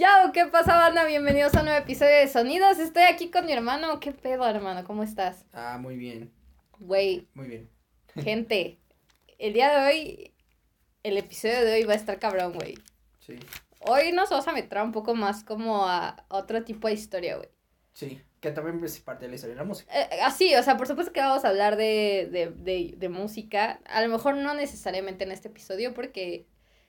Yo, ¿qué pasa, banda? Bienvenidos a un nuevo episodio de Sonidos. Estoy aquí con mi hermano. ¿Qué pedo, hermano? ¿Cómo estás? Ah, muy bien, Güey, muy bien. gente, el día de hoy, el episodio de hoy va a estar cabrón, güey. Sí, Hoy nos vamos a meter un poco más como a otro tipo de historia, güey. sí. Que también es parte de la historia de la música. Eh, así, o sea, por supuesto que vamos a hablar de, de, de, de música. A lo mejor no necesariamente en este episodio, porque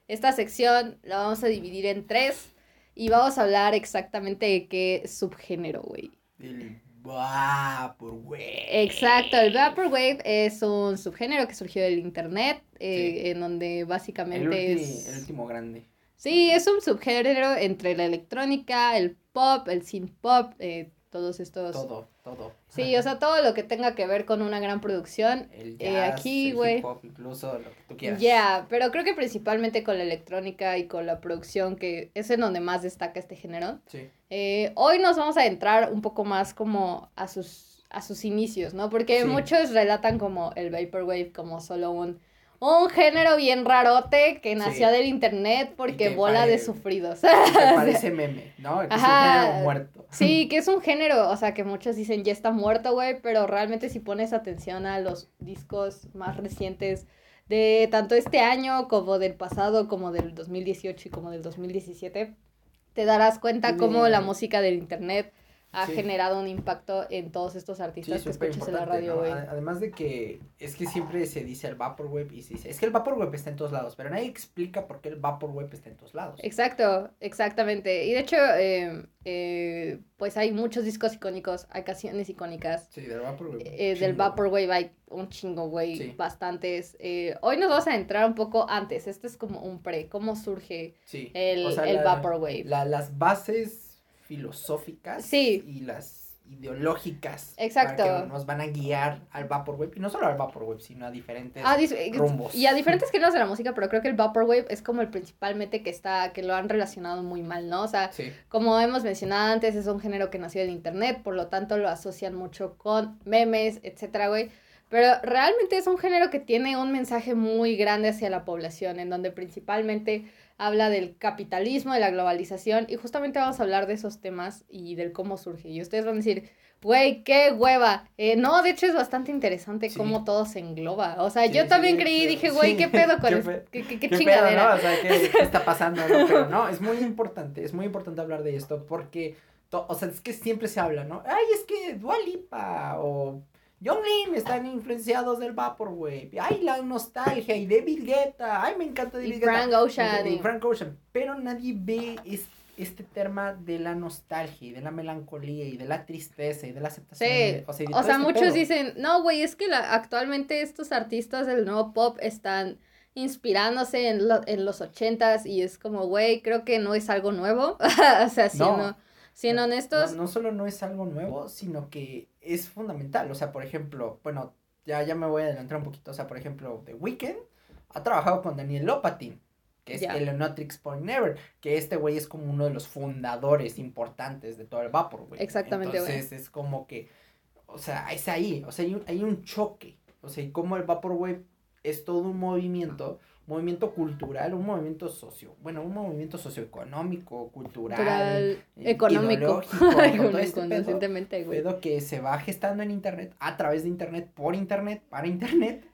esta sección la vamos a dividir en tres. Y vamos a hablar exactamente de qué subgénero, güey. El Vaporwave. Exacto, el Vaporwave es un subgénero que surgió del internet, eh, Sí. en donde El, básicamente ulti- es... el último grande. Sí, es un subgénero entre la electrónica, el pop, el synth pop, eh, todos estos... Todo, todo. Sí, o sea, todo lo que tenga que ver con una gran producción. El eh, jazz, aquí, el güey. incluso lo que tú quieras. Ya, pero creo que principalmente con la electrónica y con la producción, que es en donde más destaca este género. Sí, Eh, hoy nos vamos a entrar un poco más como a sus, a sus inicios, ¿no? Porque Sí. muchos relatan como el Vaporwave como solo un, un género bien rarote que nació Sí. del internet porque que bola de sufridos. que parece meme, ¿no? Que es un género muerto. Sí, que es un género, o sea, que muchos dicen ya está muerto, güey, pero realmente si pones atención a los discos más recientes de tanto este año como del pasado, como del 2018 y como del 2017, te darás cuenta cómo la música del internet ha Sí. generado un impacto en todos estos Sí, artistas que escuchas en la radio, güey. Ade- Además de que es que siempre se dice el Vaporwave y se dice, es que el Vaporwave está en todos lados, pero nadie explica por qué el Vaporwave está en todos lados. Exacto, exactamente. Y de hecho, eh, eh, pues hay muchos discos icónicos, hay canciones icónicas. Sí, del Vaporwave. Eh, del. Vaporwave hay un chingo, güey, Sí. bastantes. Eh, hoy nos vamos a entrar un poco antes, este es como un pre, cómo surge el, o sea, el la- Vaporwave. la- las bases filosóficas Sí. y las ideológicas Exacto. para que nos van a guiar al Vaporwave, y no solo al Vaporwave, sino a diferentes Ah, dis- eh, rumbos. y a diferentes géneros de la música, pero creo que el Vaporwave es como el principalmente que está, que lo han relacionado muy mal, ¿no? O sea, Sí, como hemos mencionado antes, es un género que nació del internet, por lo tanto lo asocian mucho con memes, etcétera, güey. Pero realmente es un género que tiene un mensaje muy grande hacia la población, en donde principalmente habla del capitalismo, de la globalización, y justamente vamos a hablar de esos temas y del cómo surge. Y ustedes van a decir, güey, qué hueva. Eh, no, de hecho es bastante interesante Sí. cómo todo se engloba. O sea, Sí, yo sí, también creí y dije, güey, qué pedo con es- pe- qué, qué- qué Qué chingadera. pedo, ¿no? O sea, ¿qué, qué está pasando? No, pero no, es muy importante, es muy importante hablar de esto porque, o sea, es que siempre se habla, ¿no? Ay, es que Dua Lipa o John Lynn están influenciados del Vaporwave. Ay, la nostalgia y David Guetta. Ay, me encanta David Y Guetta. Frank Ocean. Y Frank Ocean. Pero nadie ve es- este tema de la nostalgia y de la melancolía y de la tristeza y de la aceptación. Sí, de- o sea, O este muchos pedo. dicen, no, güey, es que la, actualmente estos artistas del nuevo pop están inspirándose en, lo- en los ochentas y es como, güey, creo que no es algo nuevo. o sea, siendo, No. Siendo No, honestos, No, no solo no es algo nuevo, sino que es fundamental. O sea, por ejemplo, bueno, ya, ya me voy a adelantar un poquito. O sea, por ejemplo, The Weeknd ha trabajado con Daniel Lopatin, que es Ya. Eleonotrix Point Never, que este güey es como uno de los fundadores importantes de todo el Vapor, güey. Exactamente, güey. Entonces es como que, o sea, es ahí, o sea, hay un, hay un choque. O sea, y como el Vaporwave es todo un movimiento, movimiento cultural, un movimiento socio, bueno, un movimiento socioeconómico, cultural, cultural, eh, económico, económico, este güey. pedo que se va gestando en internet, a través de internet, por internet, para internet,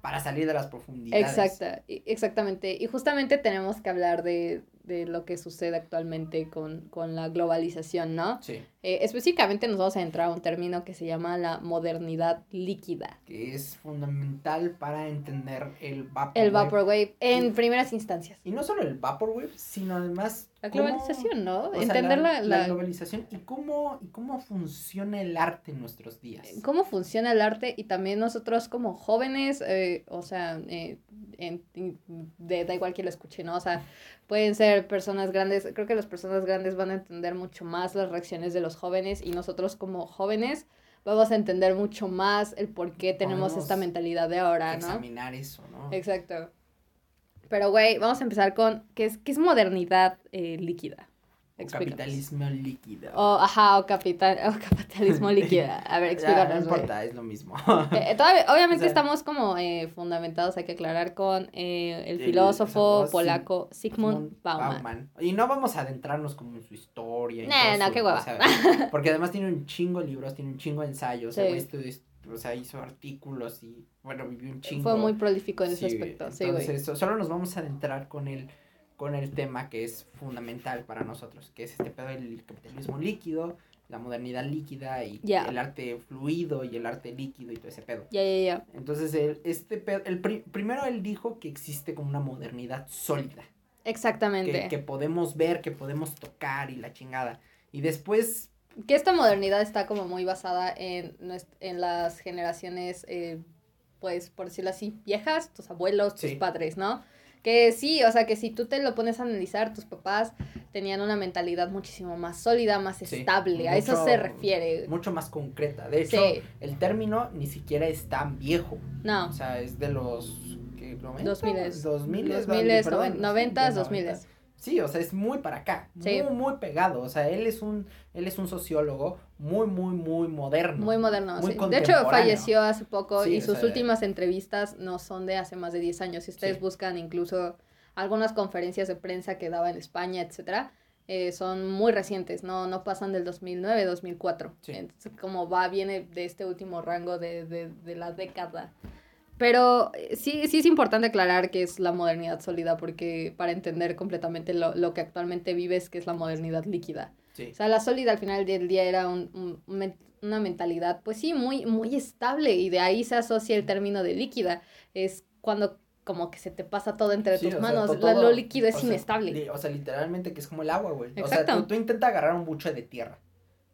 para salir de las profundidades. Exacta, y- exactamente. Y justamente tenemos que hablar de, de lo que sucede actualmente con, con la globalización, ¿no? Sí, Eh, específicamente nos vamos a entrar a un término que se llama la modernidad líquida. que es fundamental para entender el Vaporwave. El Vaporwave en primeras instancias. Y no solo el Vaporwave, sino además... La globalización, ¿no? o sea, Entender la, la, la- globalización y cómo, y cómo funciona el arte en nuestros días. cómo funciona el arte y también nosotros como jóvenes, eh, o sea, eh, en- en- de, da igual que lo escuche, ¿no? O sea, pueden ser personas grandes, creo que las personas grandes van a entender mucho más las reacciones de los jóvenes y nosotros como jóvenes vamos a entender mucho más el por qué tenemos Podemos esta mentalidad de ahora, ¿no? Examinar eso, ¿no? Exacto. Pero, güey, vamos a empezar con, ¿qué es, qué es modernidad eh, líquida? Capitalismo líquido. O, ajá, o, capital, o capitalismo líquido. A ver, Ya, explícanos. no importa, es lo mismo. Eh, eh, todavía- obviamente O sea, estamos como eh, fundamentados, hay que aclarar, con eh, el El filósofo polaco Sigmund Sigmund Bauman. Y no vamos a adentrarnos como en su historia. y Nah, no, su- qué hueva. o sea, porque además tiene un chingo de libros, tiene un chingo de ensayos. Sí. O sea, hizo artículos y, bueno, vivió un chingo. Fue muy prolífico en ese Sí, aspecto, sí, güey. Entonces, so- solo nos vamos a adentrar con el, con el tema que es fundamental para nosotros, que es este pedo del capitalismo líquido, la modernidad líquida y el arte fluido y el arte líquido y todo ese pedo. Ya, ya, ya. Entonces, el, este pedo, el pri- primero él dijo que existe como una modernidad sólida, Exactamente. que, que podemos ver, que podemos tocar y la chingada. Y después, Que esta modernidad está como muy basada en, en las generaciones, eh, pues, por decirlo así, viejas, tus abuelos, tus Sí. padres, ¿no? Que sí, o sea, que si tú te lo pones a analizar, tus papás tenían una mentalidad muchísimo más sólida, más Sí, estable, a eso mucho- se refiere. mucho más concreta. De hecho, Sí. el término ni siquiera es tan viejo. No, O sea, es de los... ¿qué? 90? 2000, 2000, 2000, perdón, 90, sí, 2000. 90. Sí, o sea, es muy para acá, Sí. muy, muy pegado. O sea, él es un, él es un sociólogo muy, muy, muy moderno. Muy moderno, muy sí. De hecho, falleció hace poco Sí, y sus sea, últimas entrevistas no son de hace más de 10 años. Si ustedes buscan incluso algunas conferencias de prensa que daba en España, etcétera, eh, son muy recientes, no, no pasan del 2009, 2004. Sí. Entonces, como va, viene de este último rango de, de, de la década. Pero eh, sí, sí es importante aclarar que es la modernidad sólida, porque para entender completamente lo, lo que actualmente vives, que es la modernidad líquida. Sí, O sea, la sólida al final del día era un- un- una mentalidad, pues sí, muy, muy estable y de ahí se asocia el término de líquida. Es cuando como que se te pasa todo entre Sí, tus sea, manos. todo- lo líquido es o sea, inestable. li- o sea, literalmente que es como el agua, güey. O sea, tú, tú intentas agarrar un buche de tierra,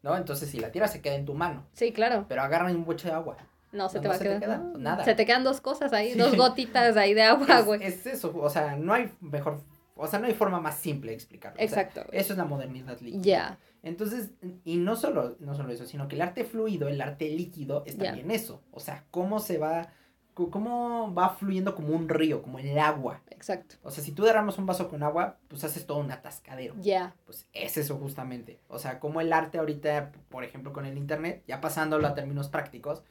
¿no? Entonces, si la tierra se queda en tu mano, Sí, claro. pero agarra un buche de agua. No, se No, te no va a te quedar. queda no, nada. Se te quedan dos cosas ahí, Sí. dos gotitas ahí de agua, güey. es eso, o sea, no hay mejor, o sea, no hay forma más simple de explicarlo. o sea, Exacto. eso es la modernidad líquida. Ya, Entonces, y no solo, no solo eso, sino que el arte fluido, el arte líquido, es también eso. O sea, cómo se va, cómo va fluyendo como un río, como el agua. exacto. O sea, si tú derramas un vaso con agua, pues haces todo un atascadero. Ya, Pues es eso justamente. O sea, como el arte ahorita, por ejemplo, con el internet, ya pasándolo a términos prácticos,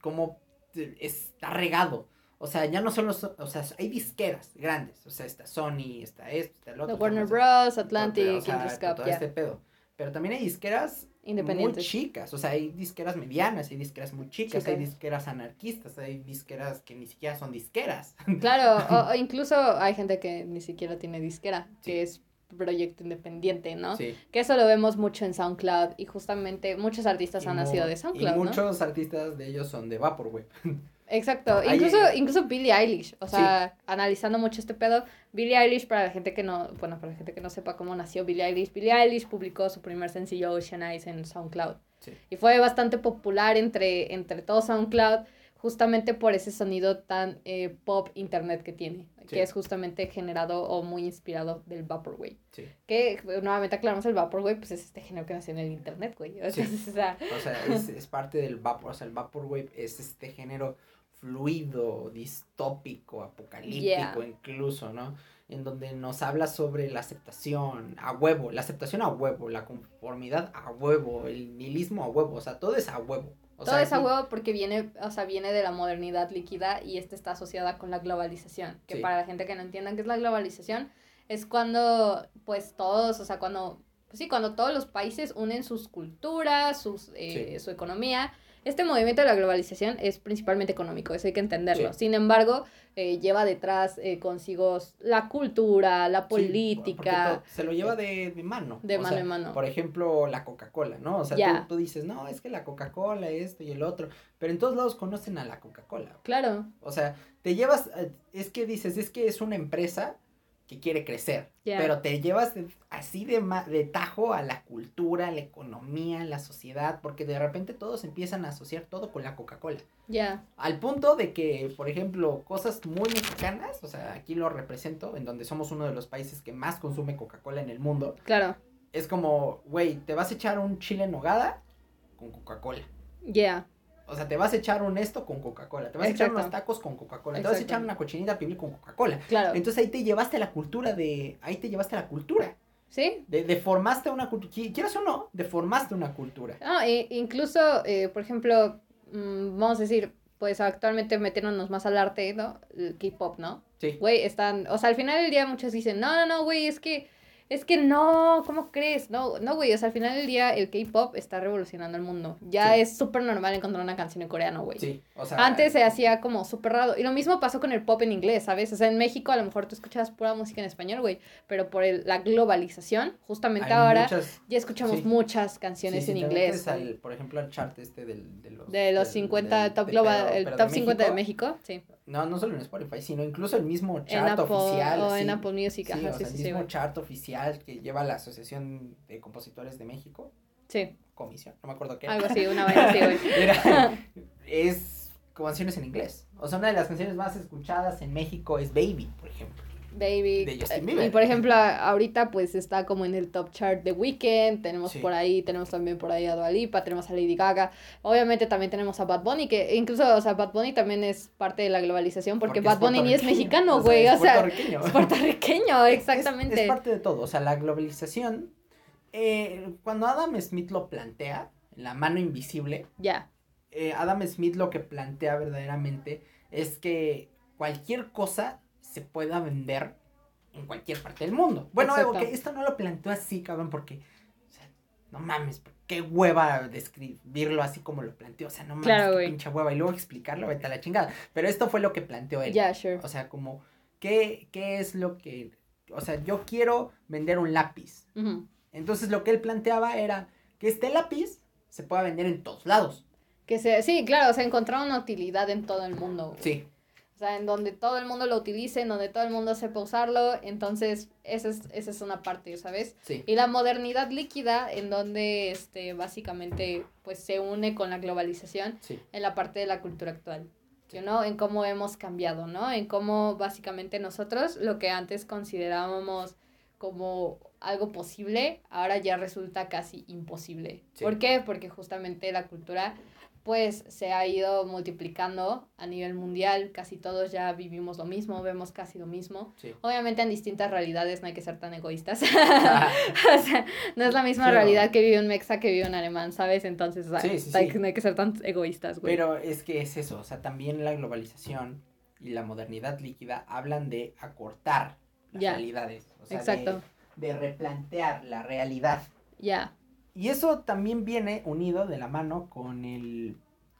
como está regado. O sea, ya no son- o sea, hay disqueras grandes. O sea, está Sony, está esto, está el The otro. Warner no sé- Bros., Atlantic, o sea, Interscope, todo este pedo. Pero también hay disqueras muy Independientes. chicas. O sea, hay disqueras medianas, hay disqueras muy chicas, hay Chicas. disqueras anarquistas, hay disqueras que ni siquiera son disqueras. Claro, o, o incluso hay gente que ni siquiera tiene disquera, Sí. que es proyecto independiente, ¿no? Sí. Que eso lo vemos mucho en SoundCloud y justamente muchos artistas Y han nacido de Y SoundCloud, ¿no? muchos artistas de ellos son de Vaporwave. Exacto, incluso, incluso Billie Eilish, o sea, analizando mucho este pedo, Billie Eilish, para la gente que no, bueno, para la gente que no sepa cómo nació Billie Eilish, Billie Eilish publicó su primer sencillo Ocean Eyes en SoundCloud. Sí. Y fue bastante popular entre, entre todo SoundCloud, justamente por ese sonido tan eh, pop internet que tiene, Sí. que es justamente generado o muy inspirado del Vaporwave. Sí. Que, nuevamente aclaramos, el Vaporwave, pues es este género que nació en el internet, güey. Sí. O sea, O sea, es, es parte del vapor. O sea, el vaporwave es este género fluido, distópico, apocalíptico Yeah. incluso, ¿no? En donde nos habla sobre la aceptación a huevo, la aceptación a huevo, la conformidad a huevo, el nihilismo a huevo, o sea, todo es a huevo. O Todo sea, es a aquí- huevo porque viene, o sea, viene de la modernidad líquida y esta está asociada con la globalización. Que Sí. para la gente que no entiendan qué es la globalización, es cuando, pues todos, o sea, cuando, pues sí, cuando todos los países unen sus culturas, sus, eh, Sí. su economía. Este movimiento de la globalización es principalmente económico, eso hay que entenderlo. Sí. Sin embargo, eh, lleva detrás eh, consigo la cultura, la política, se lo lleva de, de mano. de o mano sea, en mano. Por ejemplo, la Coca-Cola, ¿no? O sea, tú, tú dices, no, es que la Coca-Cola, esto y el otro, pero en todos lados conocen a la Coca-Cola. Claro, O sea, te llevas, eh, es que dices, es que es una empresa que quiere crecer, pero te llevas así de, ma- de tajo a la cultura, a la economía, la sociedad, porque de repente todos empiezan a asociar todo con la Coca-Cola. ya, Al punto de que, por ejemplo, cosas muy mexicanas, o sea, aquí lo represento, en donde somos uno de los países que más consume Coca-Cola en el mundo, claro, es como, güey, te vas a echar un chile en nogada con Coca-Cola. ya, O sea, te vas a echar un esto con Coca-Cola. Te vas a echar unos tacos con Coca-Cola. Te vas a echar una cochinita pibil con Coca-Cola. claro. Entonces ahí te llevaste la cultura de. Ahí te llevaste la cultura. Sí. De, deformaste una cultura, quieras o no, deformaste una cultura. Ah, e incluso, eh, por ejemplo, mm, vamos a decir, pues actualmente metiéndonos más al arte, ¿no? El K-pop, ¿no? Sí. Güey, están, o sea, al final del día muchos dicen, no, no, no, güey, es que es que no, ¿cómo crees? No, no, güey, o sea, al final del día el K-pop está revolucionando el mundo. Ya es súper normal encontrar una canción en coreano, güey. Sí, o sea. Antes se hacía como súper raro. Y lo mismo pasó con el pop en inglés, ¿sabes? O sea, en México a lo mejor tú escuchabas pura música en español, güey. Pero por el, la globalización, justamente ahora ya escuchamos muchas canciones en inglés. por ejemplo, al chart este del, de los. De los 50 top global, el top 50 de México, sí. No, no solo en Spotify, sino incluso el mismo chart oficial. O en Apple Music, ajá, sí, el mismo chart oficial que lleva la Asociación de Compositores de México. Sí. Comisión, no me acuerdo qué. Algo así, una vez así, güey. es canciones en inglés. O sea, una de las canciones más escuchadas en México es Baby, por ejemplo. Baby. Y por ejemplo, ahorita pues está como en el top chart de Weekend, tenemos por ahí, tenemos también por ahí a Dua Lipa, tenemos a Lady Gaga, obviamente también tenemos a Bad Bunny, que incluso, o sea, Bad Bunny también es parte de la globalización, porque, Bad Bunny ni es mexicano, güey, o sea, es puertorriqueño, exactamente. Es, parte de todo, o sea, la globalización, eh, cuando Adam Smith lo plantea, la mano invisible, ya. Eh, Adam Smith lo que plantea verdaderamente es que cualquier cosa se pueda vender en cualquier parte del mundo. Bueno, esto no lo planteó así, cabrón, porque, o sea, no mames, qué hueva describirlo así como lo planteó, o sea, no mames, qué pinche hueva, y luego explicarlo, vete a la chingada. Pero esto fue lo que planteó él. Ya, sure. O sea, como, ¿qué, ¿qué es lo que, o sea, yo quiero vender un lápiz. Entonces lo que él planteaba era que este lápiz se pueda vender en todos lados. Que sea, sí, claro, o sea, encontrar una utilidad en todo el mundo. Sí. O sea, en donde todo el mundo lo utilice, en donde todo el mundo sepa usarlo, entonces esa es, esa es una parte, ¿sabes? Sí. Y la modernidad líquida, en donde este, básicamente pues se une con la globalización en la parte de la cultura actual. ¿no? En cómo hemos cambiado, ¿no? En cómo básicamente nosotros lo que antes considerábamos como algo posible, ahora ya resulta casi imposible. ¿Por qué? Porque justamente la cultura pues se ha ido multiplicando a nivel mundial, casi todos ya vivimos lo mismo, vemos casi lo mismo. Obviamente en distintas realidades no hay que ser tan egoístas. o sea, no es la misma realidad que vive un mexa que vive un alemán, ¿sabes? Entonces, no hay que ser tan egoístas, güey. Pero es que es eso, o sea, también la globalización y la modernidad líquida hablan de acortar las realidades. O sea, Exacto. De, replantear la realidad. Ya. Y eso también viene unido de la mano con el,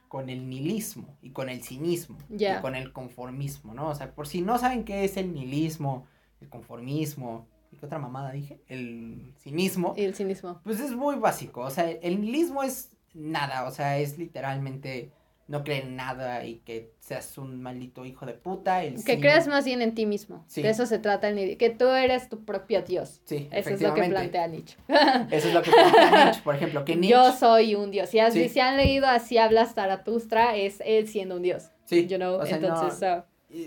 con el nihilismo y con el cinismo y con el conformismo, ¿no? O sea, por si no saben qué es el nihilismo, el conformismo, ¿y qué otra mamada dije? El cinismo. Y el cinismo. Pues es muy básico, o sea, el nihilismo es nada, o sea, es literalmente no creer en nada y que seas un maldito hijo de puta. El que creas más bien en ti mismo. De eso se trata el que tú eres tu propio Dios. Sí, Eso es lo que plantea Nietzsche. Eso es lo que plantea Nietzsche, por ejemplo, que Nietzsche... Yo soy un Dios. Si, has, si han leído Así habla Zaratustra, es él siendo un Dios. Sí, you know? Entonces,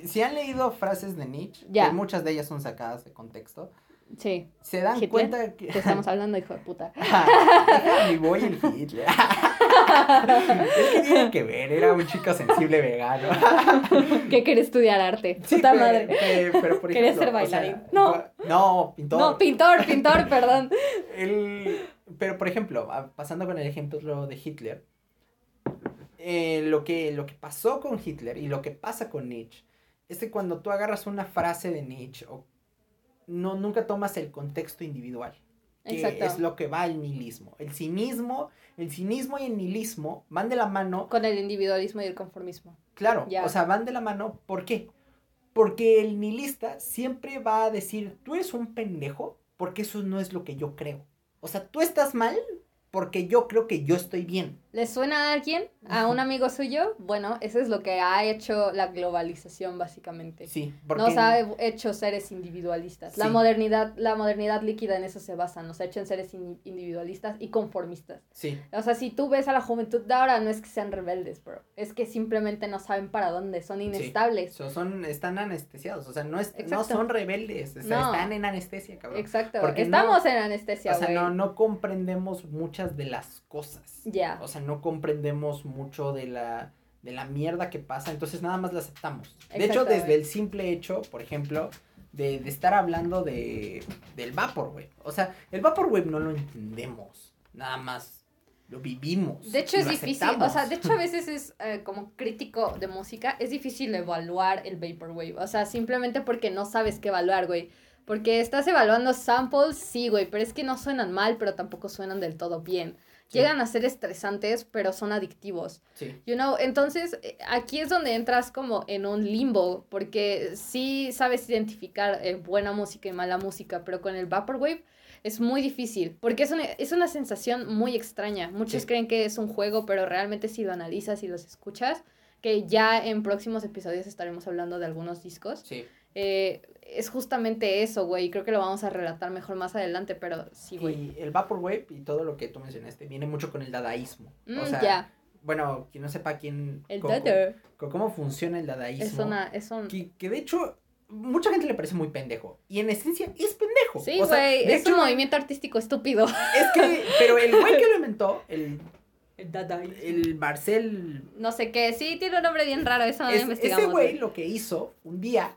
Si han leído frases de Nietzsche, que muchas de ellas son sacadas de contexto, Sí. Se dan cuenta que... Te estamos hablando, hijo de puta. Mi voy el Hitler. es que tiene que ver, era un chico sensible vegano. que quería estudiar arte. puta madre. pero por Quería ser bailarín. no. No, pintor. No, pintor, pintor, perdón. El, pero por ejemplo, pasando con el ejemplo de Hitler, eh, lo, que, lo que pasó con Hitler y lo que pasa con Nietzsche es que cuando tú agarras una frase de Nietzsche o no, nunca tomas el contexto individual. Que es lo que va al nihilismo. El cinismo, el cinismo y el nihilismo van de la mano. Con el individualismo y el conformismo. Claro, o sea, van de la mano. ¿Por qué? Porque el nihilista siempre va a decir, tú eres un pendejo, porque eso no es lo que yo creo. O sea, tú estás mal porque yo creo que yo estoy bien. ¿Le suena a alguien? ¿A un amigo suyo? Bueno, eso es lo que ha hecho la globalización básicamente. Sí, porque... Nos ha hecho seres individualistas. La modernidad, la modernidad líquida en eso se basa, nos ha hecho en seres individualistas y conformistas. Sí. O sea, si tú ves a la juventud de ahora, no es que sean rebeldes, bro. Es que simplemente no saben para dónde, son inestables. son, están anestesiados, o sea, no, es, no son rebeldes, o sea, están en anestesia, cabrón. Exacto, porque estamos en anestesia, O sea, no, no comprendemos muchas de las cosas. Ya. O sea, no comprendemos mucho de la, de la mierda que pasa, entonces nada más la aceptamos. De hecho, desde el simple hecho, por ejemplo, de, de estar hablando de, del Vaporwave. O sea, el Vaporwave no lo entendemos, nada más lo vivimos. De hecho es difícil, aceptamos. o sea, de hecho a veces es eh, como crítico de música, es difícil evaluar el Vaporwave, o sea, simplemente porque no sabes qué evaluar, güey. Porque estás evaluando samples, sí, güey, pero es que no suenan mal, pero tampoco suenan del todo bien. Llegan a ser estresantes, pero son adictivos. Sí, You know, entonces eh, aquí es donde entras como en un limbo, porque sí sabes identificar eh, buena música y mala música, pero con el Vaporwave es muy difícil, porque es una, es una sensación muy extraña. Muchos Sí. creen que es un juego, pero realmente si lo analizas y los escuchas, que ya en próximos episodios estaremos hablando de algunos discos, sí. eh, es justamente eso, güey, creo que lo vamos a relatar mejor más adelante, pero sí, güey. Y el Vaporwave y todo lo que tú mencionaste viene mucho con el dadaísmo. Mm, o sea, ya, bueno, quien no sepa quién... el co- cómo funciona el dadaísmo. es una, es un... que, que de hecho mucha gente le parece muy pendejo y en esencia es pendejo. Sí, güey, es hecho, un movimiento artístico estúpido. Es que, pero el güey que lo inventó, el, El dadaísmo. el Marcel, No sé qué, sí, tiene un nombre bien raro, eso no lo es- investigamos. ese güey lo que hizo un día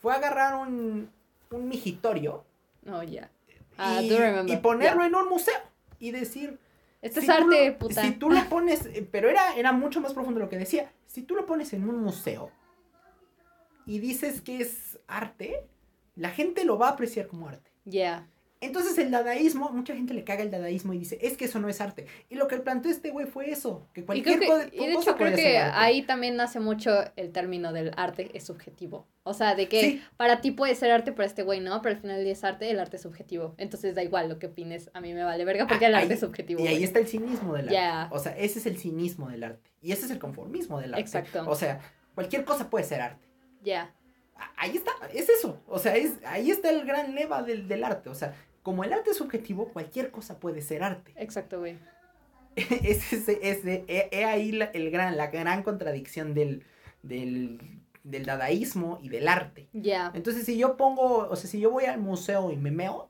fue agarrar un, un migitorio Oh, ya. Ah, y, y ponerlo Ya. en un museo y decir... Este si es arte, lo- puta. Si tú lo pones, eh, pero era, era mucho más profundo lo que decía, si tú lo pones en un museo y dices que es arte, la gente lo va a apreciar como arte. Ya. Entonces el dadaísmo, mucha gente le caga el dadaísmo y dice, es que eso no es arte. Y lo que planteó este güey fue eso, que Y, cualquier creo co- que, y de cosa hecho creo que ahí también nace mucho el término del arte es subjetivo. O sea, de que Sí. para ti puede ser arte, para este güey no, pero al final es arte, el arte es subjetivo. Entonces da igual lo que opines, a mí me vale verga porque el Ah, arte ahí- es subjetivo. Y ahí está el cinismo del arte. O sea, ese es el cinismo del arte. Y ese es el conformismo del arte. Exacto. O sea, cualquier cosa puede ser arte. Ya. A- Ahí está, es eso. O sea, es, ahí está el gran leva del, del arte. O sea, como el arte es subjetivo, cualquier cosa puede ser arte. Exacto, güey. es, ese- ese- he, he ahí la, el gran, la gran contradicción del, del, del dadaísmo y del arte. Ya. Entonces, si yo pongo, o sea, si yo voy al museo y me meo,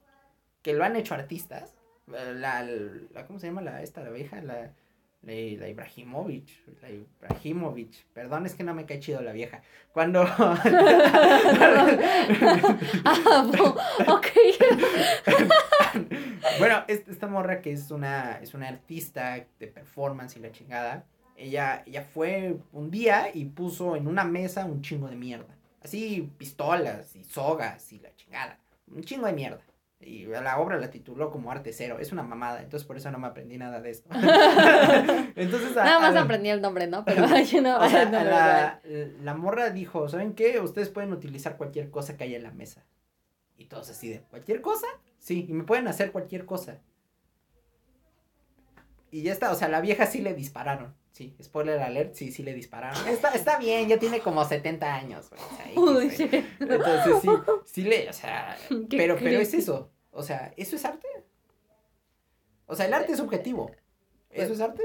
que lo han hecho artistas, la, la ¿cómo se llama la, esta, la vieja? La, la, la Ibrahimovic, la Ibrahimovic, perdón, es que no me cae chido la vieja. Cuando... Ah, bueno, es- esta morra que es una, es una artista de performance y la chingada, ella, ella fue un día y puso en una mesa un chingo de mierda. Así, pistolas y sogas y la chingada. Un chingo de mierda. Y la obra la tituló como Arte Cero. Es una mamada, entonces por eso no me aprendí nada de esto. entonces, a- Nada más aprendí el nombre, ¿no? Pero yo no. o sea, no la, la morra dijo, ¿saben qué? Ustedes pueden utilizar cualquier cosa que haya en la mesa. Y todos así de, ¿cualquier cosa? Sí, y me pueden hacer cualquier cosa. Y ya está, o sea, la vieja sí le dispararon. Sí, spoiler alert, sí, sí le dispararon. Está, está bien, ya tiene como 70 años. güey, o sea, X, Uy, güey. shit. Entonces sí, sí le, o sea, pero, pero es eso. O sea, ¿eso es arte? O sea, el arte es subjetivo. ¿Eso es arte?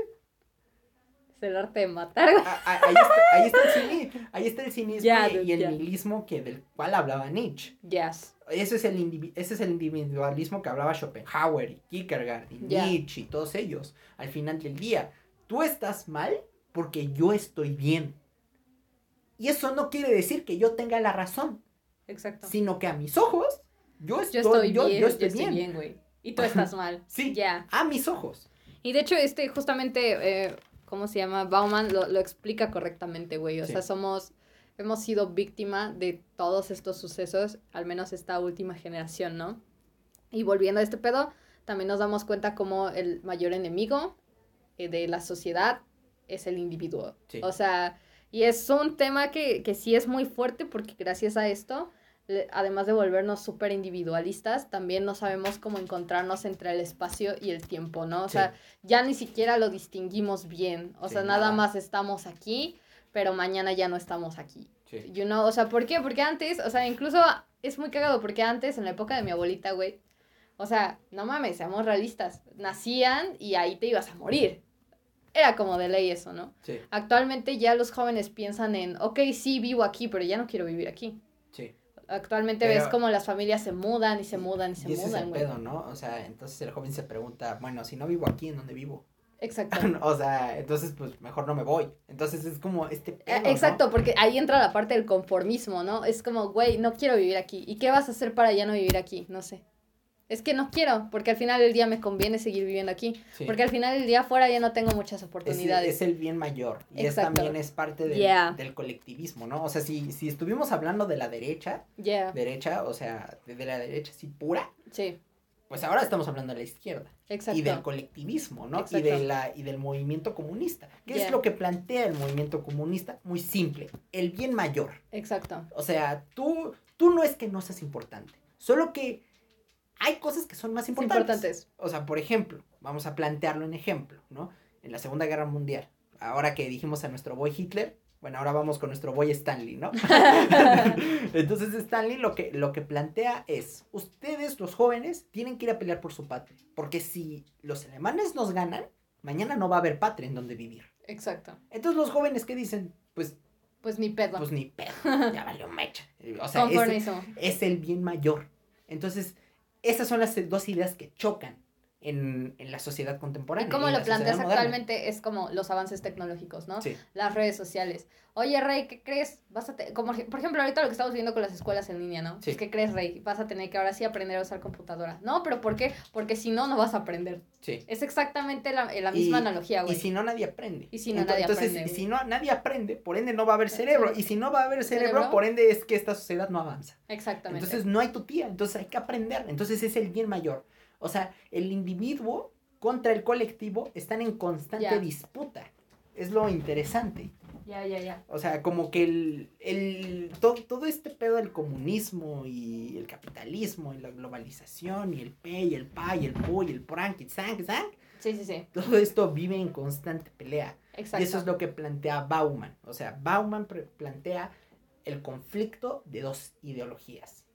Es el arte de matar, güey. A- a- ahí, está, ahí está el cini- ahí está el cinismo Ya, y, el ya. nihilismo que del cual hablaba Nietzsche. Yes. Ese es el, ese es el individualismo que hablaba Schopenhauer y Kierkegaard y. Nietzsche y todos ellos. Al final del día, tú estás mal porque yo estoy bien. Y eso no quiere decir que yo tenga la razón, Exacto. sino que a mis ojos, yo estoy, Yo estoy yo- bien, yo yo estoy bien, güey. Y tú estás mal. Sí, Ya. a mis ojos. Y de hecho, este, justamente, eh, ¿cómo se llama? Bauman lo, lo explica correctamente, güey. O Sí. sea, somos, hemos sido víctima de todos estos sucesos, al menos esta última generación, ¿no? Y volviendo a este pedo, también nos damos cuenta como el mayor enemigo eh, de la sociedad es el individuo. Sí. O sea, y es un tema que, que sí es muy fuerte porque gracias a esto, además de volvernos súper individualistas, también no sabemos cómo encontrarnos entre el espacio y el tiempo, ¿no? O Sí. sea, ya ni siquiera lo distinguimos bien. O Sí, sea, nada. nada. más estamos aquí, pero mañana ya no estamos aquí. Sí. You know? O sea, ¿por qué? Porque antes, o sea, incluso es muy cagado porque antes, en la época de mi abuelita, güey, o sea, no mames, seamos realistas. Nacían y ahí te ibas a morir. Era como de ley eso, ¿no? Sí, Actualmente ya los jóvenes piensan en, ok, sí, vivo aquí, pero ya no quiero vivir aquí. sí. Actualmente Pero- ves como las familias se mudan y se mudan y se y ese es mudan, el güey. pedo, ¿no? O sea, entonces el joven se pregunta, bueno, si no vivo aquí, ¿en dónde vivo? Exacto. o sea, entonces pues mejor no me voy. Entonces es como este Eh, pedo, ¿no? Exacto, porque ahí entra la parte del conformismo, ¿no? Es como, güey, no quiero vivir aquí. ¿Y qué vas a hacer para ya no vivir aquí? No sé. Es que no quiero, porque al final del día me conviene seguir viviendo aquí. Sí. Porque al final del día afuera ya no tengo muchas es, oportunidades. es el bien mayor. Y es también es parte del, Yeah. del colectivismo, ¿no? O sea, si, si estuvimos hablando de la derecha, Yeah, derecha, o sea, de, de la derecha así pura, sí, pues ahora estamos hablando de la izquierda. exacto. y del colectivismo, ¿no? Y, de la, y del movimiento comunista. ¿Qué Yeah. es lo que plantea el movimiento comunista? Muy simple, el bien mayor. Exacto. O sea, tú, tú no es que no seas importante, solo que hay cosas que son más importantes. Importantes. O sea, por ejemplo, vamos a plantearlo en ejemplo, ¿no? En la Segunda Guerra Mundial, ahora que dijimos a nuestro boy Hitler, bueno, ahora vamos con nuestro boy Stanley, ¿no? Entonces Stanley lo que, lo que plantea es, ustedes los jóvenes tienen que ir a pelear por su patria, porque si los alemanes nos ganan, mañana no va a haber patria en donde vivir. Exacto. Entonces los jóvenes que dicen, pues, Pues ni pedo. pues ni pedo, ya valió mecha. O sea, es, es el bien mayor. Entonces, esas son las dos ideas que chocan en, en la sociedad contemporánea. Y como lo planteas actualmente es como los avances tecnológicos, ¿no? Sí, Las redes sociales. Oye, Rey, ¿qué crees? Vas a como por ejemplo ahorita lo que estamos viendo con las escuelas en línea, ¿no? Sí. Pues, ¿Qué crees, Rey? Vas a tener que ahora sí aprender a usar computadora. No, pero ¿por qué? Porque si no, no vas a aprender. sí. Es exactamente la, la misma Y- analogía, Y güey. si no, nadie aprende. Y si no, Ento- nadie entonces, aprende, y güey. si no, nadie aprende, por ende no va a haber cerebro. Y si no va a haber cerebro, ¿Cerebro? por ende es que esta sociedad no avanza. Exactamente. Entonces no hay tu tía, entonces hay que aprender. Entonces es el bien mayor. O sea, el individuo contra el colectivo están en constante disputa. Es lo interesante. ya, ya, ya. O sea, como que el, el todo, todo este pedo del comunismo y el capitalismo y la globalización y el P y el PA y el PU y el PRANC y ZANC, ZANC, Sí, sí, sí. todo esto vive en constante pelea. Exacto. Y eso es lo que plantea Bauman. O sea, Bauman plantea el conflicto de dos ideologías.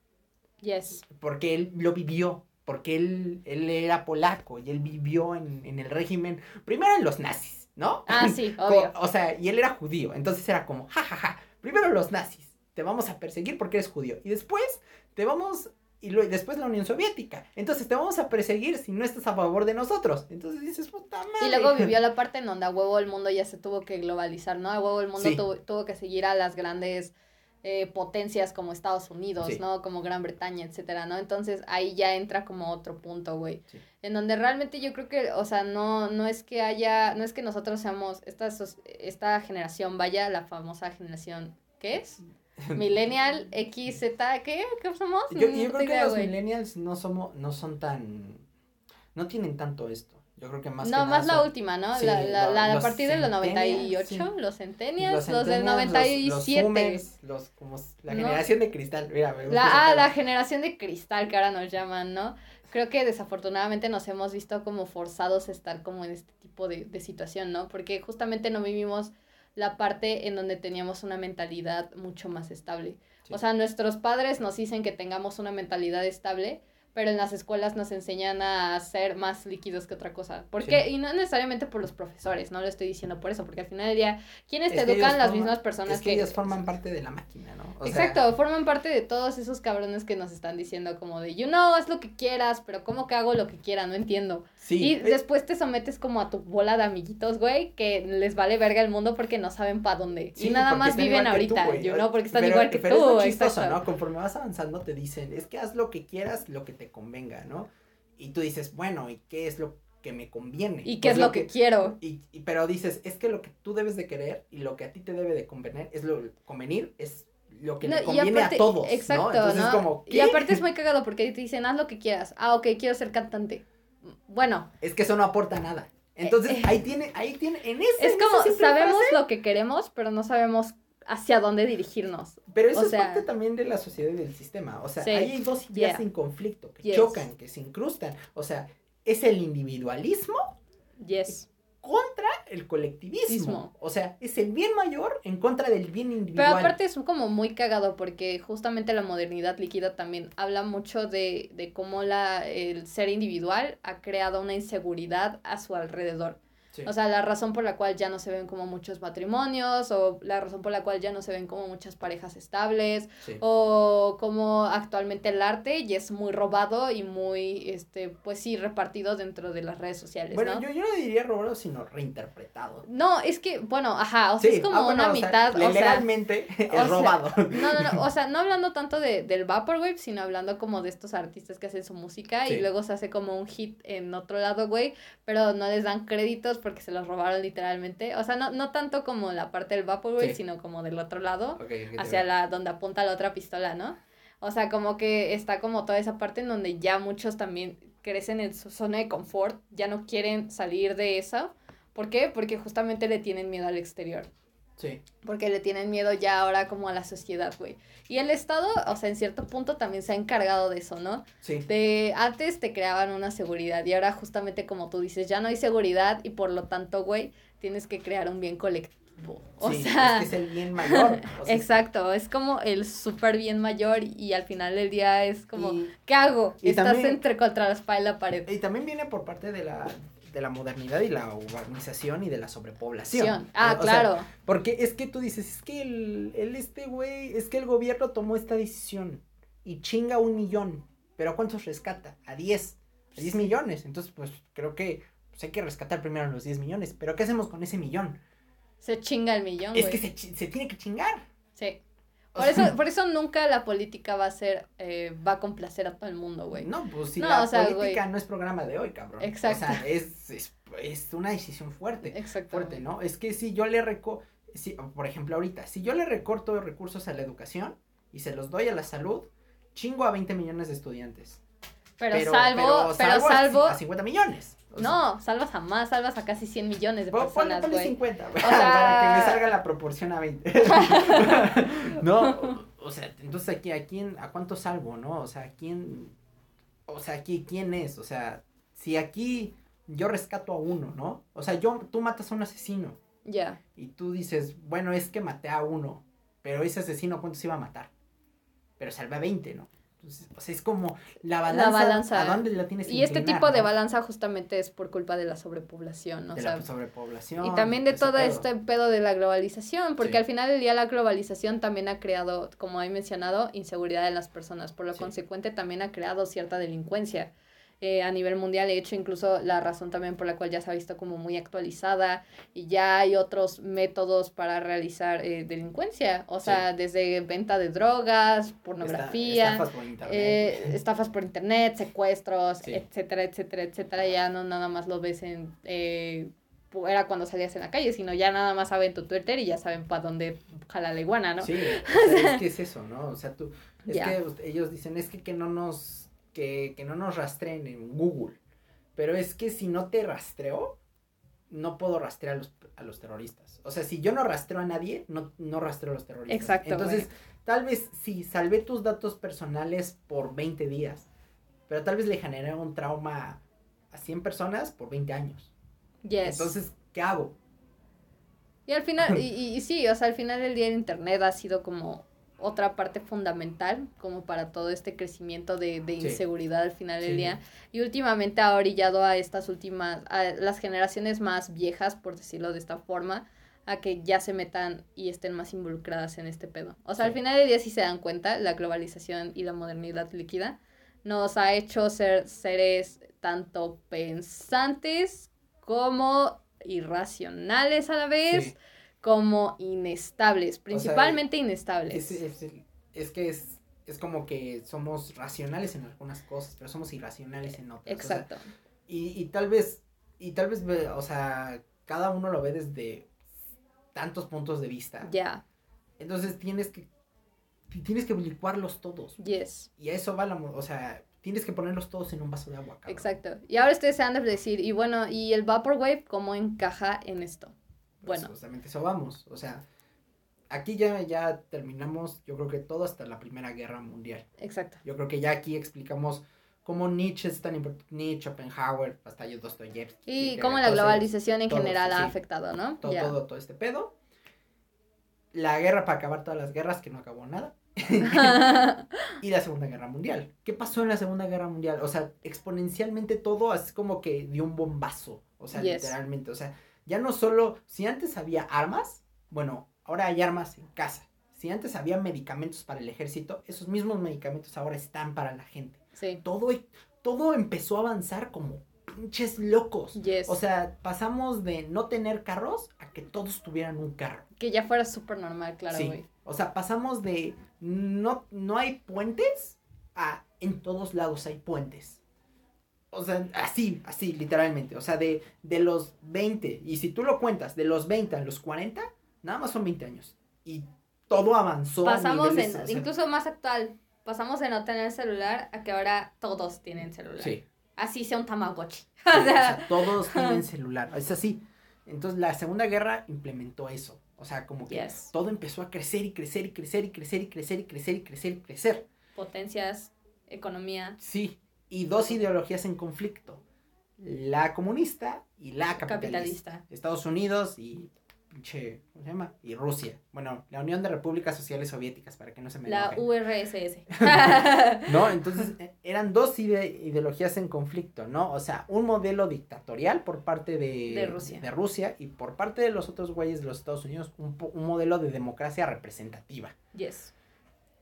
Yes. Porque él lo vivió. Porque él, él era polaco y él vivió en, en el régimen, primero en los nazis, ¿no? Ah, sí, obvio. O sea, y él era judío, entonces era como, jajaja, primero los nazis, te vamos a perseguir porque eres judío, y después te vamos, y, lo- y después la Unión Soviética, entonces te vamos a perseguir si no estás a favor de nosotros, entonces dices, puta madre. Y luego vivió la parte en donde a huevo el mundo ya se tuvo que globalizar, ¿no? A huevo el mundo Sí. tuvo, tuvo que seguir a las grandes eh, potencias como Estados Unidos, Sí. ¿no? Como Gran Bretaña, etcétera, ¿no? Entonces ahí ya entra como otro punto, güey. Sí. En donde realmente yo creo que, o sea, no, no es que haya, no es que nosotros seamos, esta, esta generación vaya, la famosa generación, ¿qué es? Millennial, X, Z, ¿qué? ¿Qué somos? Yo, creo que idea, los millennials no somos, no son tan, no tienen tanto esto, yo creo que más que no, nada más la última, ¿no? sí, la, la, la, a los partir de los centennials, 98, sí. los centennials, los, centennials, del los- 97. Los, boomers, los, como la ¿No? generación de cristal, mira, me gusta la, ah, la generación de cristal que ahora nos llaman, ¿no? Creo que desafortunadamente nos hemos visto como forzados a estar como en este tipo de, de situación, ¿no? Porque justamente no vivimos la parte en donde teníamos una mentalidad mucho más estable. Sí. O sea, nuestros padres nos dicen que tengamos una mentalidad estable, pero en las escuelas nos enseñan a ser más líquidos que otra cosa. Porque, Sí. y no necesariamente por los profesores, no lo estoy diciendo por eso, porque al final del día, ¿quiénes Es te que educan? Las forman- mismas personas es que, ellos forman parte de la máquina, ¿no? O sea, Exacto, forman parte de todos esos cabrones que nos están diciendo como de, you know, haz lo que quieras, pero ¿cómo que hago lo que quiera? No entiendo. sí, y después te sometes como a tu bola de amiguitos, güey, que les vale verga el mundo porque no saben para dónde. sí, y nada más viven que tú, ahorita, you know, porque están Pero- igual que pero tú, es chistoso. ¿no? Conforme vas avanzando te dicen, es que haz lo que quieras, lo que te convenga, ¿no? Y tú dices, bueno, ¿y qué es lo que me conviene? ¿Y qué Pues es lo que quiero? Y, y- pero dices, es que lo que tú debes de querer y lo que a ti te debe de convenir es lo convenir, es lo que No, le y conviene aparte- a todos, Exacto, ¿no? Entonces ¿no? es como, Y ¿qué? aparte es muy cagado porque te dicen, haz lo que quieras. Ah, ok, quiero ser cantante. Bueno, Es que eso no aporta nada. Entonces, Eh, eh. ahí tiene, ahí tiene, en ese, es como, sabemos lo que queremos, pero no sabemos hacia dónde dirigirnos. pero eso o es parte también de la sociedad y del sistema. O sea, Sí, hay dos ideas yeah. en conflicto, que Yes. chocan, que se incrustan. O sea, es el individualismo Yes. contra el colectivismo. Ismo. O sea, es el bien mayor en contra del bien Pero individual. aparte es como muy cagado porque justamente la modernidad líquida también habla mucho de, de cómo la, el ser individual ha creado una inseguridad a su alrededor. O sea, la razón por la cual ya no se ven como muchos matrimonios o la razón por la cual ya no se ven como muchas parejas estables o como actualmente el arte ya es muy robado y muy, este, pues sí, repartido dentro de las redes sociales, bueno, yo, yo no diría robado, sino reinterpretado. No, es que, bueno, ajá, o sea, es como ah, una mitad. legalmente es robado. no, no, no, o sea, no hablando tanto de, del Vaporwave, sino hablando como de estos artistas que hacen su música y luego se hace como un hit en otro lado, güey, pero no les dan créditos porque se los robaron literalmente. O sea, no, no tanto como la parte del Vaporwave, sino como del otro lado, hacia la donde apunta la otra pistola, ¿no? O sea, como que está como toda esa parte en donde ya muchos también crecen en su zona de confort, ya no quieren salir de eso. ¿Por qué? Porque justamente le tienen miedo al exterior. Sí. Porque le tienen miedo ya ahora como a la sociedad, güey. Y el Estado, o sea, en cierto punto también se ha encargado de eso, ¿no? Sí. De antes te creaban una seguridad y ahora justamente como tú dices, ya no hay seguridad y por lo tanto, güey, tienes que crear un bien colectivo. O sea, es, que es el bien mayor. exacto, es como el súper bien mayor y al final del día es como, ¿qué hago? Estás entre contra la espalda y la pared. Y también viene por parte de la de la modernidad y la urbanización y de la sobrepoblación. Ah, claro. porque es que tú dices, es que el, el este güey, es que el gobierno tomó esta decisión y chinga un millón, pero ¿a cuántos rescata? A 10, a 10 millones. Entonces, pues creo que pues, hay que rescatar primero los 10 millones, pero ¿qué hacemos con ese millón? Se chinga el millón. Es que se, se tiene que chingar. Sí. Por eso, por eso nunca la política va a ser, eh, va a complacer a todo el mundo, güey. No, pues si la política no es programa de hoy, cabrón. Exacto. O sea, es, es, es una decisión fuerte. Exacto. Fuerte, ¿no? Es que si yo le recorto, si, por ejemplo, ahorita, si yo le recorto recursos a la educación y se los doy a la salud, chingo a 20 millones de estudiantes. Pero, salvo, pero salvo, a 50 millones no, salvas a más, salvas a casi 100 millones de personas, güey. 50, o sea... para que me salga la proporción a 20. no, o, sea, entonces aquí, ¿a quién, a cuánto salvo, no? O sea, ¿quién, o sea, aquí, quién es? O sea, si aquí yo rescato a uno, ¿no? O sea, yo, tú matas a un asesino. Ya. Y tú dices, bueno, es que maté a uno, pero ese asesino, ¿cuántos iba a matar? Pero salvé a 20, ¿no? O sea, es como la balanza, ¿a dónde la tienes Y este tipo de balanza justamente es por culpa de la sobrepoblación, ¿no? De la sobrepoblación. Y también de todo este pedo de la globalización, porque al final del día la globalización también ha creado, como he mencionado, inseguridad en las personas, por lo consecuente también ha creado cierta delincuencia. Eh, a nivel mundial. De hecho, incluso la razón también por la cual ya se ha visto como muy actualizada y ya hay otros métodos para realizar eh, delincuencia. O sea, desde venta de drogas, pornografía, estafas por internet, eh, estafas por internet secuestros, etcétera, etcétera, etcétera. Ya no nada más lo ves en... era cuando salías en la calle, sino ya nada más saben tu Twitter y ya saben para dónde jala la iguana, ¿no? Sí, es que es eso, ¿no? O sea, tú, es que ellos dicen, es que, que no nos que, no nos rastreen en Google. Pero es que si no te rastreo, no puedo rastrear a los, a los terroristas. O sea, si yo no rastreo a nadie, no, no rastreo a los terroristas. Exacto. Entonces, tal vez sí, salvé tus datos personales por 20 días, pero tal vez le generé un trauma a 100 personas por 20 años. Yes. Entonces, ¿qué hago? Y al final, y, y, sí, o sea, al final del día el Internet ha sido como otra parte fundamental como para todo este crecimiento de, de inseguridad al final del día. y últimamente ha orillado a estas últimas, a las generaciones más viejas, por decirlo de esta forma, a que ya se metan y estén más involucradas en este pedo. O sea, al final del día si se dan cuenta, la globalización y la modernidad líquida nos ha hecho ser seres tanto pensantes como irracionales a la vez como inestables, principalmente inestables. Es, que es, es como que somos racionales en algunas cosas, pero somos irracionales en otras. Exacto. y, y tal vez, y tal vez, o sea, cada uno lo ve desde tantos puntos de vista. Ya. Entonces tienes que, tienes que licuarlos todos. Yes. Y a eso va la, o sea, tienes que ponerlos todos en un vaso de agua. Exacto. Y ahora ustedes se han de decir, y bueno, ¿y el Vaporwave cómo encaja en esto? Pues, bueno. justamente eso vamos. O sea, aquí ya, ya terminamos, yo creo que todo hasta la Primera Guerra Mundial. Exacto. Yo creo que ya aquí explicamos cómo Nietzsche es tan importante, Nietzsche, Schopenhauer, hasta yo Dostoyevsky. Y cómo la globalización en general ha afectado, ¿no? Todo, todo, todo este pedo. La guerra para acabar todas las guerras, que no acabó nada. y la Segunda Guerra Mundial. ¿Qué pasó en la Segunda Guerra Mundial? O sea, exponencialmente todo es como que dio un bombazo. O sea, literalmente. O sea, ya no solo, si antes había armas, bueno, ahora hay armas en casa. Si antes había medicamentos para el ejército, esos mismos medicamentos ahora están para la gente. Sí. Todo, todo empezó a avanzar como pinches locos. O sea, pasamos de no tener carros a que todos tuvieran un carro. Que ya fuera súper normal, claro, güey. O sea, pasamos de no, no hay puentes a en todos lados hay puentes. O sea, así, así, literalmente. O sea, de, de los 20, y si tú lo cuentas, de los 20 a los 40, nada más son 20 años. Y todo avanzó. Pasamos en, incluso más actual, pasamos de no tener celular a que ahora todos tienen celular. Sí. Así sea un Tamagotchi. o, sea, todos tienen celular. Es así. Entonces la Segunda Guerra implementó eso. O sea, como que todo empezó a crecer y crecer y crecer y crecer y crecer y crecer y crecer y crecer. Potencias, economía. Sí, y dos ideologías en conflicto. La comunista y la capitalista. Estados Unidos y pinche, ¿cómo se llama? Y Rusia. Bueno, la Unión de Repúblicas Sociales Soviéticas, para que no se me La URSS. no, entonces eh, eran dos ideologías en conflicto, ¿no? O sea, un modelo dictatorial por parte de, de, Rusia. de Rusia y por parte de los otros güeyes de los Estados Unidos, un, un modelo de democracia representativa. Yes.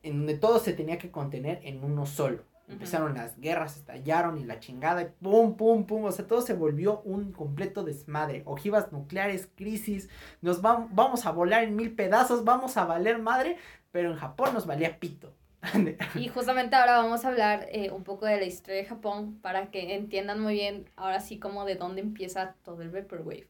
En donde todo se tenía que contener en uno solo. Empezaron las guerras, estallaron y la chingada, y pum, pum, pum. O sea, todo se volvió un completo desmadre. Ojivas nucleares, crisis, nos vamos a volar en mil pedazos, vamos a valer madre, pero en Japón nos valía pito. y justamente ahora vamos a hablar eh, un poco de la historia de Japón para que entiendan muy bien ahora sí como de dónde empieza todo el Vaporwave.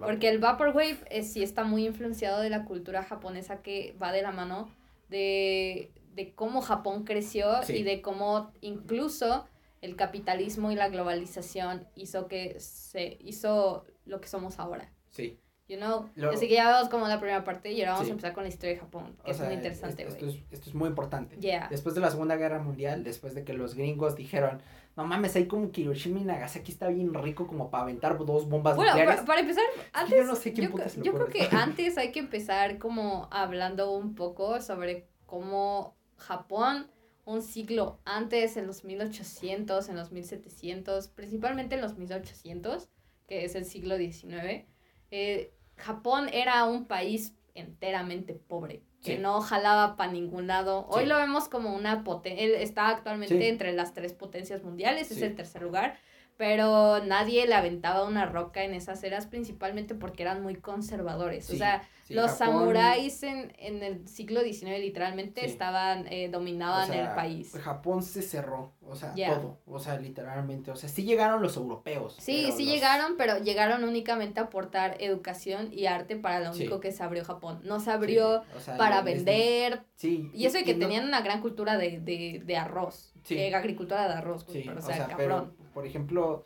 Porque el Vaporwave eh, sí está muy influenciado de la cultura japonesa que va de la mano de, de cómo Japón creció y de cómo incluso el capitalismo y la globalización hizo que se hizo lo que somos ahora. Sí. You know, así que ya vemos como la primera parte y ahora vamos a empezar con la historia de Japón, que es muy interesante, Esto, es, esto es muy importante. Después de la Segunda Guerra Mundial, después de que los gringos dijeron, no mames, hay como que Hiroshima y Nagasaki está bien rico como para aventar dos bombas bueno, nucleares. Para, empezar, antes, yo no sé quién yo, yo creo que antes hay que empezar como hablando un poco sobre cómo Japón un siglo antes, en los 1800, en los 1700, principalmente en los 1800, que es el siglo XIX, eh, Japón era un país enteramente pobre, que no jalaba para ningún lado. Hoy lo vemos como una potencia, está actualmente entre las tres potencias mundiales, es el tercer lugar, pero nadie le aventaba una roca en esas eras, principalmente porque eran muy conservadores. o sea, los samuráis en, en el siglo XIX literalmente estaban, eh, dominaban el país. Japón se cerró, o sea, todo, o sea, literalmente, o sea, sí llegaron los europeos. Sí, sí llegaron, pero llegaron únicamente a aportar educación y arte para lo único que se abrió Japón. No se abrió para vender. Sí. Y eso de que tenían una gran cultura de, de, de arroz, eh, agricultura de arroz, pero, o sea, cabrón. Por ejemplo,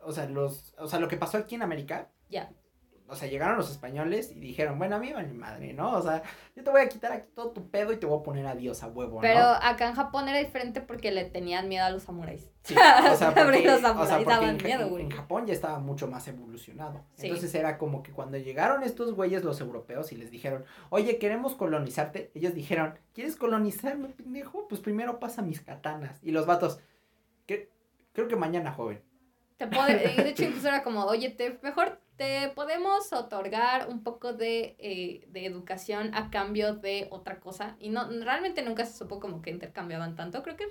o sea, los, o sea, lo que pasó aquí en América. Ya o sea, llegaron los españoles y dijeron, bueno, a mí mi madre, ¿no? O sea, yo te voy a quitar aquí todo tu pedo y te voy a poner adiós a huevo, ¿no? Pero acá en Japón era diferente porque le tenían miedo a los samuráis. Sí, o sea, porque, los samuráis daban miedo, güey. En, Japón ya estaba mucho más evolucionado. Entonces era como que cuando llegaron estos güeyes, los europeos, y les dijeron, oye, queremos colonizarte, ellos dijeron, ¿quieres colonizarme, pendejo? Pues primero pasa mis katanas. Y los vatos, ¿qué? Creo que mañana, joven. Te puede, de hecho, incluso era como, oye, te, mejor te podemos otorgar un poco de, eh, de, educación a cambio de otra cosa. Y no realmente nunca se supo como que intercambiaban tanto. Creo que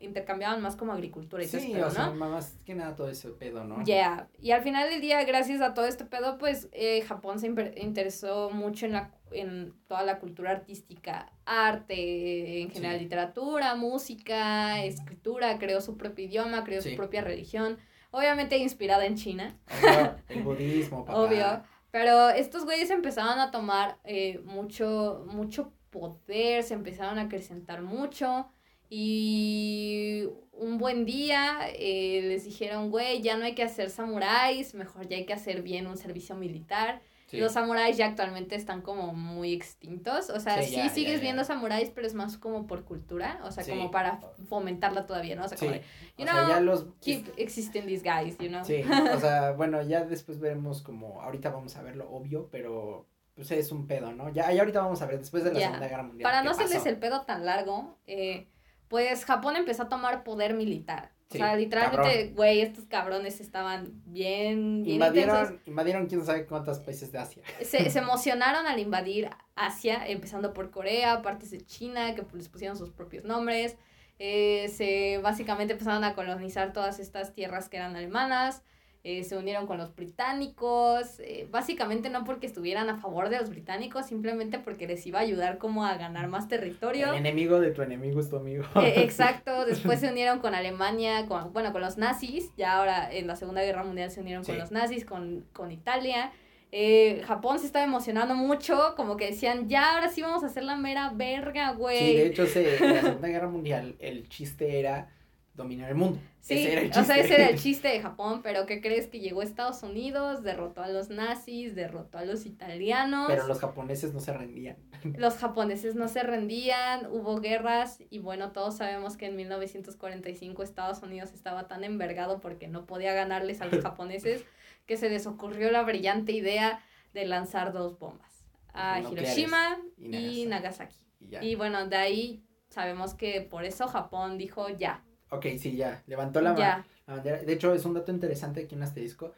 intercambiaban más como agricultura y todo Sí, o sea, más que nada todo ese pedo, ¿no? Ya. Yeah. Y al final del día, gracias a todo este pedo, pues eh, Japón se interesó mucho en, la, en toda la cultura artística, arte, en general literatura, música, escritura, creó su propio idioma, creó su propia religión Obviamente inspirada en China. el budismo, papá. Obvio. Pero estos güeyes empezaron a tomar eh, mucho, mucho poder, se empezaron a acrecentar mucho. Y un buen día eh, les dijeron, güey, ya no hay que hacer samuráis, mejor ya hay que hacer bien un servicio militar. Los samuráis ya actualmente están como muy extintos. O sea, sí, sigues viendo samuráis, pero es más como por cultura. O sea, como para fomentarla todavía, ¿no? O sea, como de, you know, ya los... keep existing these guys, you know. Sí, o sea, bueno, ya después veremos como, ahorita vamos a verlo obvio, pero pues es un pedo, ¿no? Ya, ya ahorita vamos a ver, después de la. Segunda Guerra Mundial. Para ¿qué no hacerles el pedo tan largo, eh, pues Japón empezó a tomar poder militar. Sí, o sea, literalmente, güey, estos cabrones estaban bien, bien intensos. Invadieron, invadieron quién sabe cuántos países de Asia. Se, se emocionaron al invadir Asia, empezando por Corea, partes de China, que les pusieron sus propios nombres. Eh, se básicamente empezaron a colonizar todas estas tierras que eran alemanas. Eh, se unieron con los británicos. eh, básicamente no porque estuvieran a favor de los británicos, simplemente porque les iba a ayudar como a ganar más territorio. El enemigo de tu enemigo es tu amigo. Eh, exacto, después se unieron con Alemania, con, bueno, con los nazis, ya ahora en la Segunda Guerra Mundial se unieron con los nazis, con, con Italia. Eh, Japón se estaba emocionando mucho, como que decían, ya ahora sí vamos a hacer la mera verga, güey. Sí, de hecho, se, en la Segunda Guerra Mundial el chiste era dominar el mundo. Sí, Ese era el o sea, ese era el chiste de Japón, pero ¿qué crees? Que llegó a Estados Unidos, derrotó a los nazis, derrotó a los italianos. Pero los japoneses no se rendían. Los japoneses no se rendían, hubo guerras y bueno, todos sabemos que en 1945 Estados Unidos estaba tan envergado porque no podía ganarles a los japoneses que se les ocurrió la brillante idea de lanzar dos bombas a Hiroshima y y Nagasaki. Y bueno, de ahí sabemos que por eso Japón dijo ya, Ok, sí, ya. Levantó la, ma- ya. la bandera. De hecho, es un dato interesante aquí un asterisco.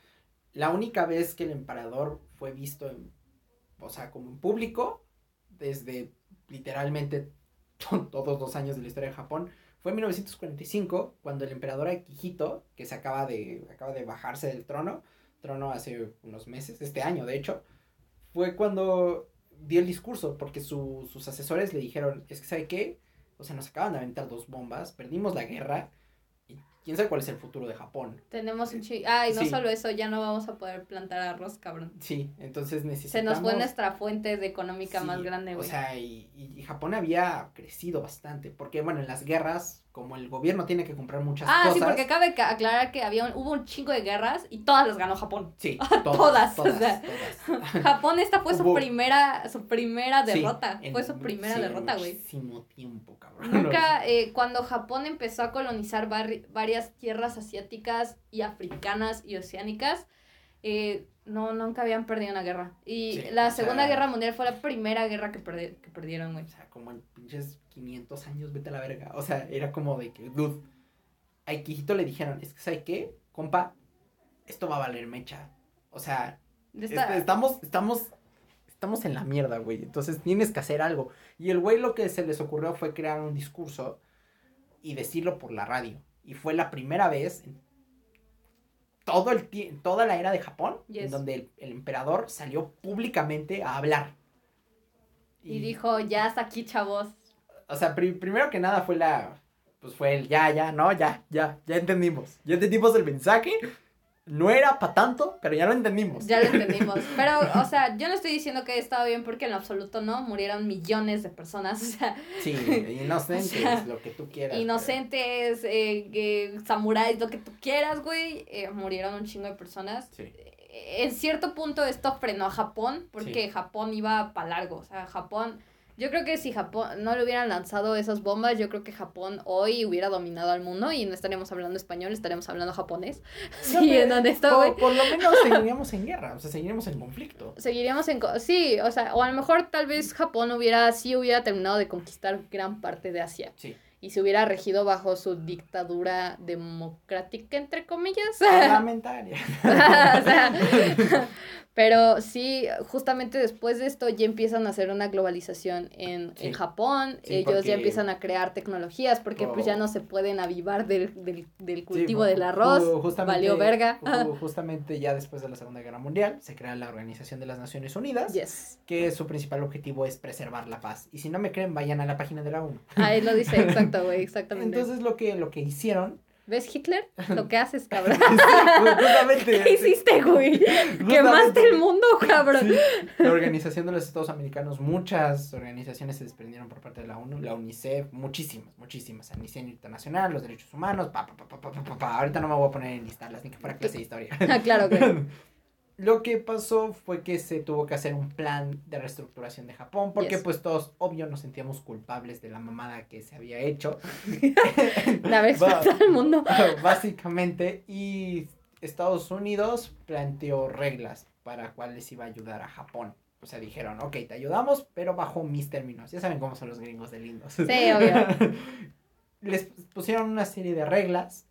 La única vez que el emperador fue visto en, o sea, como en público, desde literalmente to- todos los años de la historia de Japón, fue en 1945, cuando el emperador Akihito, que se acaba de, acaba de bajarse del trono, trono hace unos meses, este año de hecho, fue cuando dio el discurso, porque su- sus asesores le dijeron, es que ¿sabe qué? O sea, nos acaban de aventar dos bombas, perdimos la guerra, y quién sabe cuál es el futuro de Japón. Tenemos un chi... Ay, no Sí. solo eso, ya no vamos a poder plantar arroz, cabrón. Sí, entonces Se necesitamos... nos fue nuestra fuente de económica Sí, más grande, O güey. sea, y, y- y Japón había crecido bastante, porque bueno, en las guerras, como el gobierno tiene que comprar muchas Ah, cosas. sí, porque cabe ca- aclarar que había un- hubo un chingo de guerras y todas las ganó Japón. Sí, todas, todas, o sea, todas. Japón esta fue su primera, su primera derrota. fue su primera sí, derrota, güey. Muchísimo tiempo, cabrón. Nunca, eh, cuando Japón empezó a colonizar varias tierras asiáticas y africanas y oceánicas, eh, no, nunca habían perdido una guerra. Y Sí, la sea- Segunda Guerra Mundial fue la primera guerra que, perdi- que perdieron, güey. O sea, como en pinches 500 años, vete a la verga. O sea, era como de que, dude, a Ikihito le dijeron, es que, ¿sabe qué? Compa, esto va a valer mecha. O sea, esta- este, estamos, estamos, estamos en la mierda, güey. Entonces tienes que hacer algo. Y el güey lo que se les ocurrió fue crear un discurso y decirlo por la radio. Y fue la primera vez en todo el toda la era de Japón en donde el, el emperador salió públicamente a hablar. y dijo, ya hasta aquí, chavos. o sea, pri- primero que nada fue la, pues fue el ya, ya, no, ya, ya, ya entendimos. Ya entendimos el mensaje. No era para tanto, pero ya lo entendimos. Ya lo entendimos. Pero, o sea, yo no estoy diciendo que estaba bien porque en lo absoluto no. Murieron millones de personas. O sea, Sí, inocentes, O sea, lo que tú quieras. pero- inocentes, eh, eh, samuráis, lo que tú quieras, güey. eh, murieron un chingo de personas. Sí. Eh, En cierto punto esto frenó a Japón porque Sí. Japón iba para largo. O sea, Japón. Yo creo que si Japón no le hubieran lanzado esas bombas, yo creo que Japón hoy hubiera dominado al mundo y no estaríamos hablando español, estaríamos hablando japonés. No, Sí, en donde está, por, por lo menos seguiríamos en guerra, o sea, seguiríamos en conflicto. Seguiríamos en... Sí, o sea, o a lo mejor tal vez Japón hubiera, sí hubiera terminado de conquistar gran parte de Asia. Sí. Y se hubiera regido bajo su dictadura democrática, entre comillas. Parlamentaria. Sea, pero sí, justamente después de esto ya empiezan a hacer una globalización en, Sí. en Japón. Sí, Ellos porque- ya empiezan a crear tecnologías porque pues ya Oh. no se pueden avivar del, del, del cultivo del arroz. justamente- valió verga. ju- Justamente ya después de la Segunda Guerra Mundial se crea la Organización de las Naciones Unidas, Yes. que su principal objetivo es preservar la paz. Y si no me creen, vayan a la página de la ONU. Ahí lo dice, exacto, entonces lo que, lo que hicieron ¿Ves Hitler? Lo que haces, cabrón. ¿Qué hiciste, güey? Quemaste el mundo, cabrón. La Organización de los Estados Americanos, muchas organizaciones se desprendieron por parte de la ONU, la UNICEF, muchísimas, muchísimas. Amnistía Internacional, los derechos humanos, pa, pa, pa, pa, pa, pa, pa. Ahorita no me voy a poner en listarlas ni que para clase de historia. Ah, claro, claro. Lo que pasó fue que se tuvo que hacer un plan de reestructuración de Japón, porque Yes. pues todos, obvio, nos sentíamos culpables de la mamada que se había hecho, haber Va. explotado el mundo. básicamente, y Estados Unidos planteó reglas para cuáles iba a ayudar a Japón. o sea, dijeron, ok, te ayudamos, pero bajo mis términos. Ya saben cómo son los gringos de lindos. Sí, obvio. Les pusieron una serie de reglas.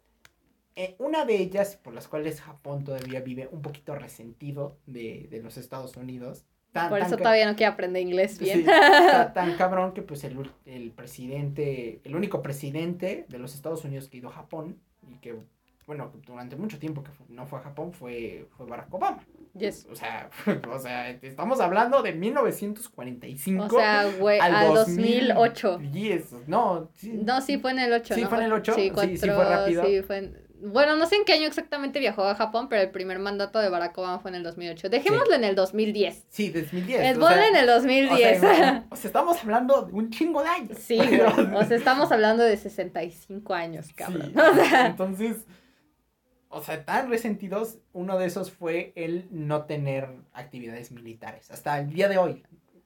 Eh, una de ellas, por las cuales Japón todavía vive un poquito resentido de, de los Estados Unidos. Tan, por eso todavía no quiere aprender inglés bien. Sí, tan cabrón que pues el, el presidente, el único presidente de los Estados Unidos que ha ido a Japón y que bueno, durante mucho tiempo que no fue a Japón fue, fue Barack Obama. Yes. O sea, o sea, estamos hablando de 1945. O sea, güey, al 2008. No, sí. No, sí fue en el 8, Sí, ¿no? fue en el 8. Sí, sí, sí, fue rápido. Sí, fue en... Bueno, no sé en qué año exactamente viajó a Japón, pero el primer mandato de Barack Obama fue en el 2008. Dejémoslo en el 2010. Sí, 2010. El o en el 2010. O sea, o sea, estamos hablando de un chingo de años. Sí, güey. O sea, estamos hablando de 65 años, cabrón. Sí, o sea, entonces o sea, tan resentidos, uno de esos fue el no tener actividades militares. Hasta el día de hoy,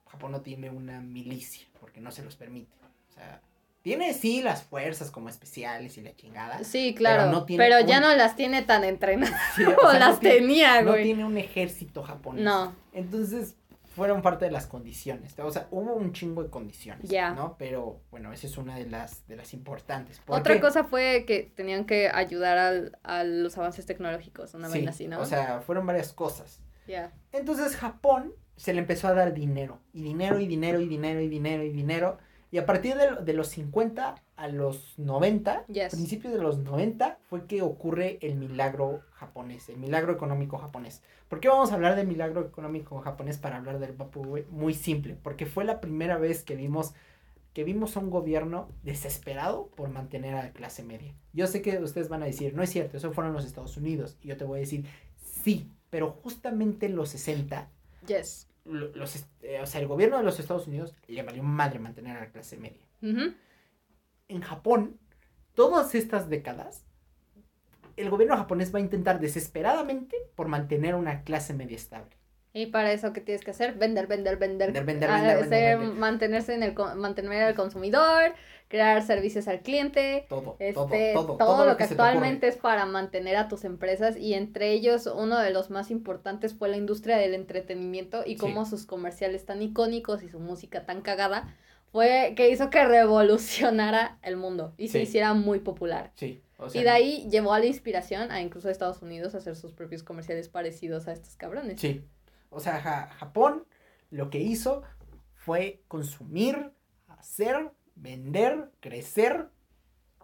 Japón no tiene una milicia, porque no se los permite. O sea, tiene sí las fuerzas como especiales y la chingada. Sí, claro. Pero, ya no las tiene tan entrenadas como las tenía, güey. No tiene un ejército japonés. No. Entonces, fueron parte de las condiciones. O sea, hubo un chingo de condiciones, Ya. ¿no? Pero bueno, esa es una de las de las importantes. Otra cosa fue que tenían que ayudar al, a los avances tecnológicos, una vez así, ¿no? O sea, fueron varias cosas. Ya. Entonces Japón se le empezó a dar dinero, y dinero, y dinero, y dinero, y dinero, y dinero. Y a partir de, de los 50 a los 90, principios de los 90, fue que ocurre el milagro japonés, el milagro económico japonés. ¿Por qué vamos a hablar del milagro económico japonés para hablar del Bapu? Muy simple, porque fue la primera vez que vimos que vimos a un gobierno desesperado por mantener a la clase media. Yo sé que ustedes van a decir, no es cierto, eso fueron los Estados Unidos. Y yo te voy a decir, sí, pero justamente en los 60, yes. Los, eh, o sea, el gobierno de los Estados Unidos le valió madre mantener a la clase media. En Japón, todas estas décadas, el gobierno japonés va a intentar desesperadamente por mantener una clase media estable. Y para eso, ¿qué tienes que hacer? Vender, vender, vender. Vender, vender, vender, vender, Mantenerse en el, mantener al consumidor, crear servicios al cliente. Todo, este, todo, todo, todo, lo que, actualmente es para mantener a tus empresas. Y entre ellos, uno de los más importantes fue la industria del entretenimiento y cómo sus comerciales tan icónicos y su música tan cagada fue que hizo que revolucionara el mundo y se hiciera muy popular. Sí y de ahí llevó a la inspiración a incluso a Estados Unidos a hacer sus propios comerciales parecidos a estos cabrones. Sí. O sea, Japón lo que hizo fue consumir, hacer, vender, crecer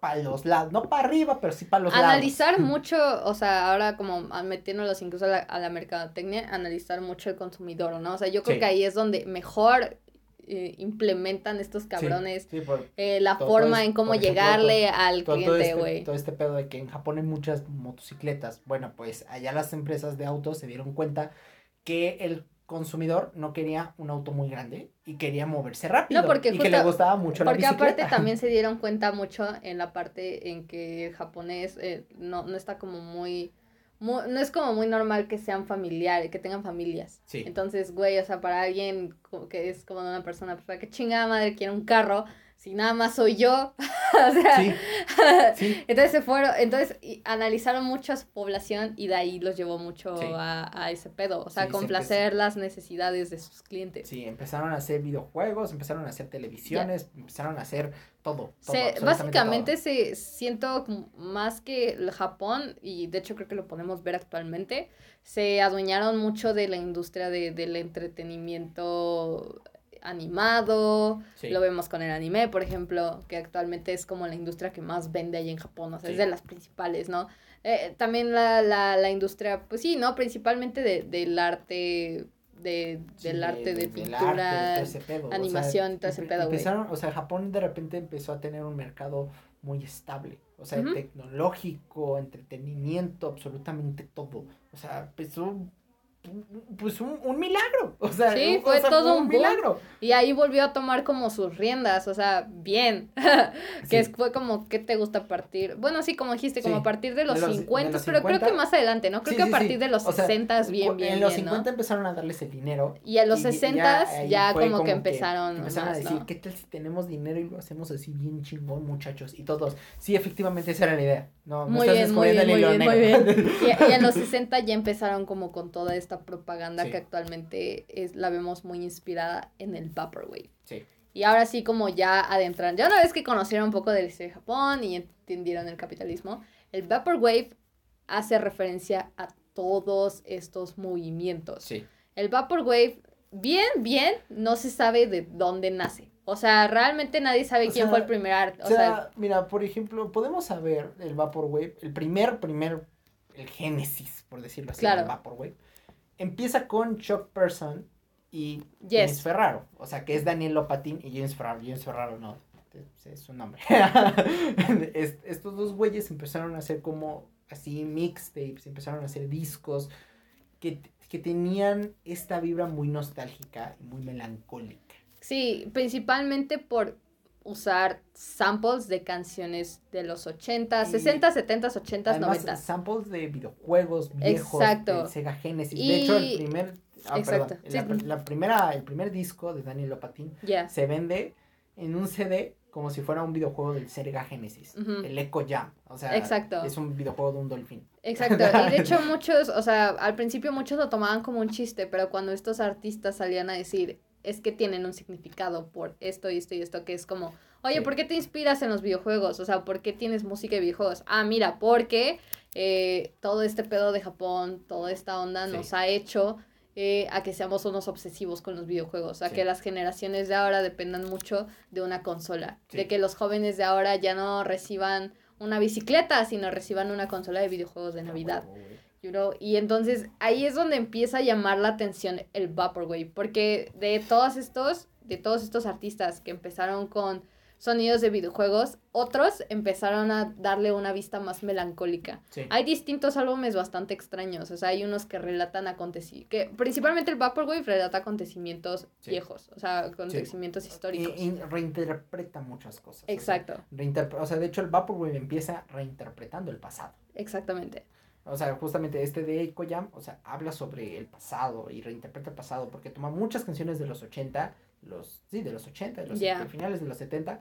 para los lados, no para arriba, pero sí para los lados. Analizar mucho, o sea, ahora como metiéndolos incluso a la, a la mercadotecnia, analizar mucho el consumidor, ¿no? O sea, yo creo que ahí es donde mejor eh, implementan estos cabrones eh, la forma en cómo llegarle al cliente, este, güey. Todo, este pedo de que en Japón hay muchas motocicletas. Bueno, pues allá las empresas de autos se dieron cuenta que el consumidor no quería un auto muy grande y quería moverse rápido no, porque y que le gustaba mucho la bicicleta. Porque aparte también se dieron cuenta mucho en la parte en que el japonés eh, no, no está como muy no es como muy normal que sean familiares, que tengan familias. Sí. Entonces, güey, o sea, para alguien que es como una persona, pues, que chingada madre quiere un carro, si nada más soy yo. o sea, sí, entonces se fueron, entonces analizaron mucho a su población y de ahí los llevó mucho a, a, ese pedo, o sea, complacer las necesidades de sus clientes. Sí, empezaron a hacer videojuegos, empezaron a hacer televisiones, empezaron a hacer todo. básicamente se siento más que el Japón, y de hecho creo que lo podemos ver actualmente, se adueñaron mucho de la industria de, del entretenimiento animado, lo vemos con el anime, por ejemplo, que actualmente es como la industria que más vende ahí en Japón, o sea, es de las principales, ¿no? Eh, también la, la, la industria, pues sí, ¿no? Principalmente de, del arte de, del arte de, pintura, animación, todo ese pedo, Empezaron, o sea, Japón de repente empezó a tener un mercado muy estable, o sea, tecnológico, entretenimiento, absolutamente todo. O sea, empezó pues un, un, milagro. O sea, sí, fue todo un, milagro. Y ahí volvió a tomar como sus riendas, o sea, bien. que fue como, ¿qué te gusta partir? Bueno, sí, como dijiste, como a partir de los, 50, pero creo que más adelante, ¿no? Creo que a partir de los 60 bien, bien. En los 50 empezaron a darles el dinero. Y a los 60 ya, como, que empezaron. empezaron a decir, ¿qué tal si tenemos dinero y lo hacemos así bien chingón, muchachos? Y todos, sí, efectivamente, esa era la idea. No, muy bien, muy bien, muy bien, muy bien. y, y en los 60 ya empezaron como con toda esta esta propaganda que actualmente es, la vemos muy inspirada en el Vaporwave. Sí. Y ahora sí, como ya adentran, ya una vez que conocieron un poco de la historia de Japón y entendieron el capitalismo, el Vaporwave hace referencia a todos estos movimientos. Sí. El Vaporwave, bien, bien, no se sabe de dónde nace. O sea, realmente nadie sabe quién fue el primer arte. O, sea, mira, por ejemplo, podemos saber el Vaporwave, el primer, primer, el génesis, por decirlo así, claro. del Vaporwave. Empieza con Chuck Person y James Ferraro. O sea, que es Daniel Lopatin y James Ferraro. James Ferraro no, es su nombre. estos dos güeyes empezaron a hacer como así mixtapes, empezaron a hacer discos que, que tenían esta vibra muy nostálgica y muy melancólica. Sí, principalmente por usar samples de canciones de los 80, 60, 70, 80, 90. Samples de videojuegos viejos, Exacto. de Sega Genesis. De hecho, el primer. Ah, Exacto. la, primera, el primer disco de Daniel Lopatin se vende en un CD como si fuera un videojuego del Sega Genesis, el Echo Jam. O sea, Exacto. es un videojuego de un delfín. Exacto. Y de hecho muchos, o sea, al principio muchos lo tomaban como un chiste, pero cuando estos artistas salían a decir, es que tienen un significado por esto y esto y esto, que es como, oye, ¿por qué te inspiras en los videojuegos? O sea, ¿por qué tienes música de videojuegos? Ah, mira, porque eh, todo este pedo de Japón, toda esta onda nos ha hecho eh, a que seamos unos obsesivos con los videojuegos, a que las generaciones de ahora dependan mucho de una consola, de que los jóvenes de ahora ya no reciban una bicicleta, sino reciban una consola de videojuegos de Navidad. Y entonces ahí es donde empieza a llamar la atención el Vaporwave, porque de todos estos, de todos estos artistas que empezaron con sonidos de videojuegos, otros empezaron a darle una vista más melancólica. Hay distintos álbumes bastante extraños, o sea, hay unos que relatan acontecimientos, que principalmente el Vaporwave relata acontecimientos viejos, o sea, acontecimientos históricos. Y, reinterpreta muchas cosas. Exacto. O sea, de hecho el Vaporwave empieza reinterpretando el pasado. Exactamente. O sea, justamente este de Eiko Jam, o sea, habla sobre el pasado y reinterpreta el pasado porque toma muchas canciones de los 80, los, sí, de los 80, de los finales de los 70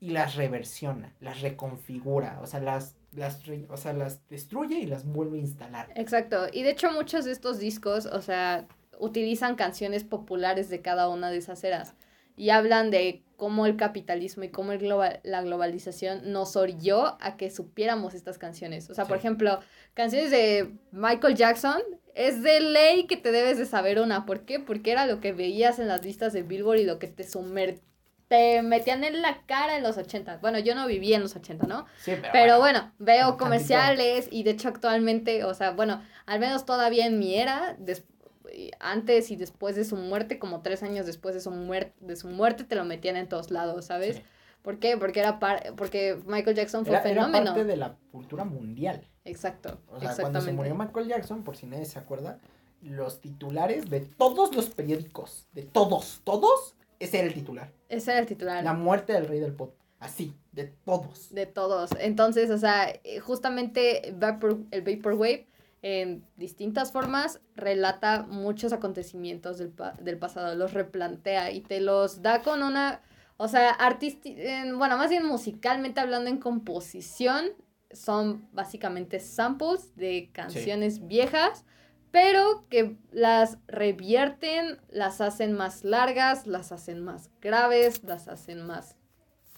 y las reversiona, las reconfigura, o sea, las, las, o sea, las destruye y las vuelve a instalar. Exacto, y de hecho muchos de estos discos, o sea, utilizan canciones populares de cada una de esas eras y hablan de cómo el capitalismo y cómo el global, la globalización nos orilló a que supiéramos estas canciones. O sea, por ejemplo, canciones de Michael Jackson, es de ley que te debes de saber una. ¿Por qué? Porque era lo que veías en las listas de Billboard y lo que te sumer te metían en la cara en los 80. Bueno, yo no viví en los 80, ¿no? Sí, pero, pero bueno, veo comerciales y de hecho actualmente, o sea, bueno, al menos todavía en mi era, después antes y después de su muerte, como tres años después de su, muerte de su muerte, te lo metían en todos lados, ¿sabes? ¿Por qué? Porque era porque Michael Jackson fue fenómeno. Era parte de la cultura mundial. Exacto. O sea, cuando se murió Michael Jackson, por si nadie se acuerda, los titulares de todos los periódicos, de todos, todos, ese era el titular. Ese era el titular. La muerte del rey del pop. Así, de todos. De todos. Entonces, o sea, eh, justamente Vapor, el Vaporwave en distintas formas relata muchos acontecimientos del, del pasado, los replantea y te los da con una, o sea, artística, bueno, más bien musicalmente hablando en composición, son básicamente samples de canciones viejas, pero que las revierten, las hacen más largas, las hacen más graves, las hacen más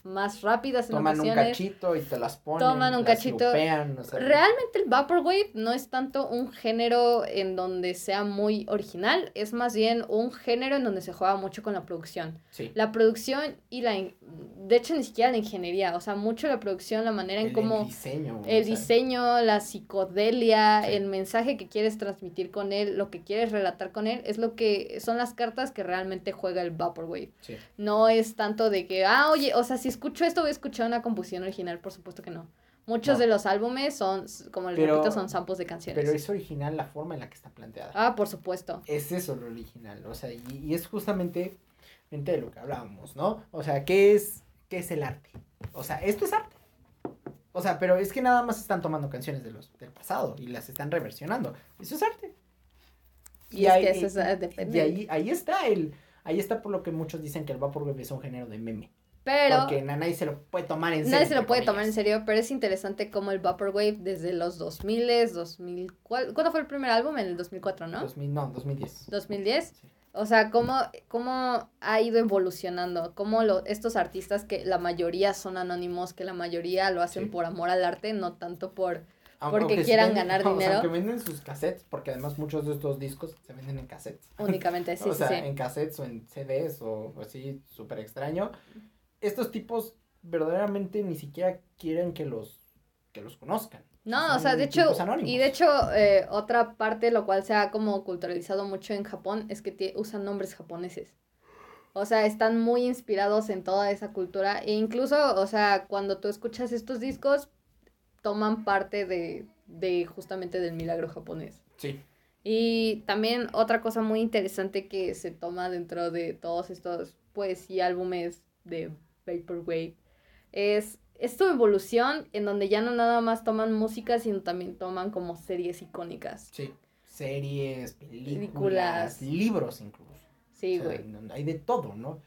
más rápidas en Toman un cachito y te las ponen. Toman un cachito. Realmente el Vaporwave no es tanto un género en donde sea muy original, es más bien un género en donde se juega mucho con la producción. Sí. La producción y la... De hecho, ni siquiera la ingeniería, o sea, mucho la producción, la manera en cómo... El diseño. El diseño, la psicodelia, el mensaje que quieres transmitir con él, lo que quieres relatar con él, es lo que... Son las cartas que realmente juega el Vaporwave. Sí. No es tanto de que, ah, oye, o sea, si escucho esto, voy a escuchar una composición original, por supuesto que no. Muchos de los álbumes son, como les repito, son samples de canciones. Pero es original la forma en la que está planteada. Ah, por supuesto. Es eso lo original, o sea, y, es justamente de lo que hablábamos, ¿no? O sea, ¿qué es, ¿qué es el arte? O sea, esto es arte. O sea, pero es que nada más están tomando canciones de los, del pasado y las están reversionando. Eso es arte. Y, ahí, y ahí, ahí está el, ahí está por lo que muchos dicen que el Vaporwave es un género de meme. Pero Porque na- nadie se lo puede tomar en serio. nadie se lo puede tomar en serio, pero es interesante cómo el Vaporwave desde los 2000, 2000, ¿cuál- ¿cuándo fue el primer álbum? En el 2004, ¿no? 2000, no, 2010. 2010. Sí. O sea, cómo, cómo ha ido evolucionando, cómo lo, estos artistas que la mayoría son anónimos, que la mayoría lo hacen Sí. por amor al arte, no tanto por... Aunque- Porque aunque quieran venden- ganar o sea, dinero. aunque venden sus cassettes, porque además muchos de estos discos se venden en cassettes. Únicamente, sí, o sí, sea, sí. en cassettes o en CDs o así, súper extraño. Estos tipos verdaderamente ni siquiera quieren que los, que los conozcan. No, o sea, de hecho, anónimos. y de hecho, eh, otra parte, lo cual se ha como culturalizado mucho en Japón, es que usan nombres japoneses. O sea, están muy inspirados en toda esa cultura. E incluso, o sea, cuando tú escuchas estos discos, toman parte de, de justamente del milagro japonés. Sí, Y también otra cosa muy interesante que se toma dentro de todos estos, pues, y álbumes de Vaporwave es, es tu evolución en donde ya no nada más toman música, sino también toman como series icónicas. sí. Series, películas, Películas. libros incluso. Sí, O sea, güey. hay de todo, ¿no?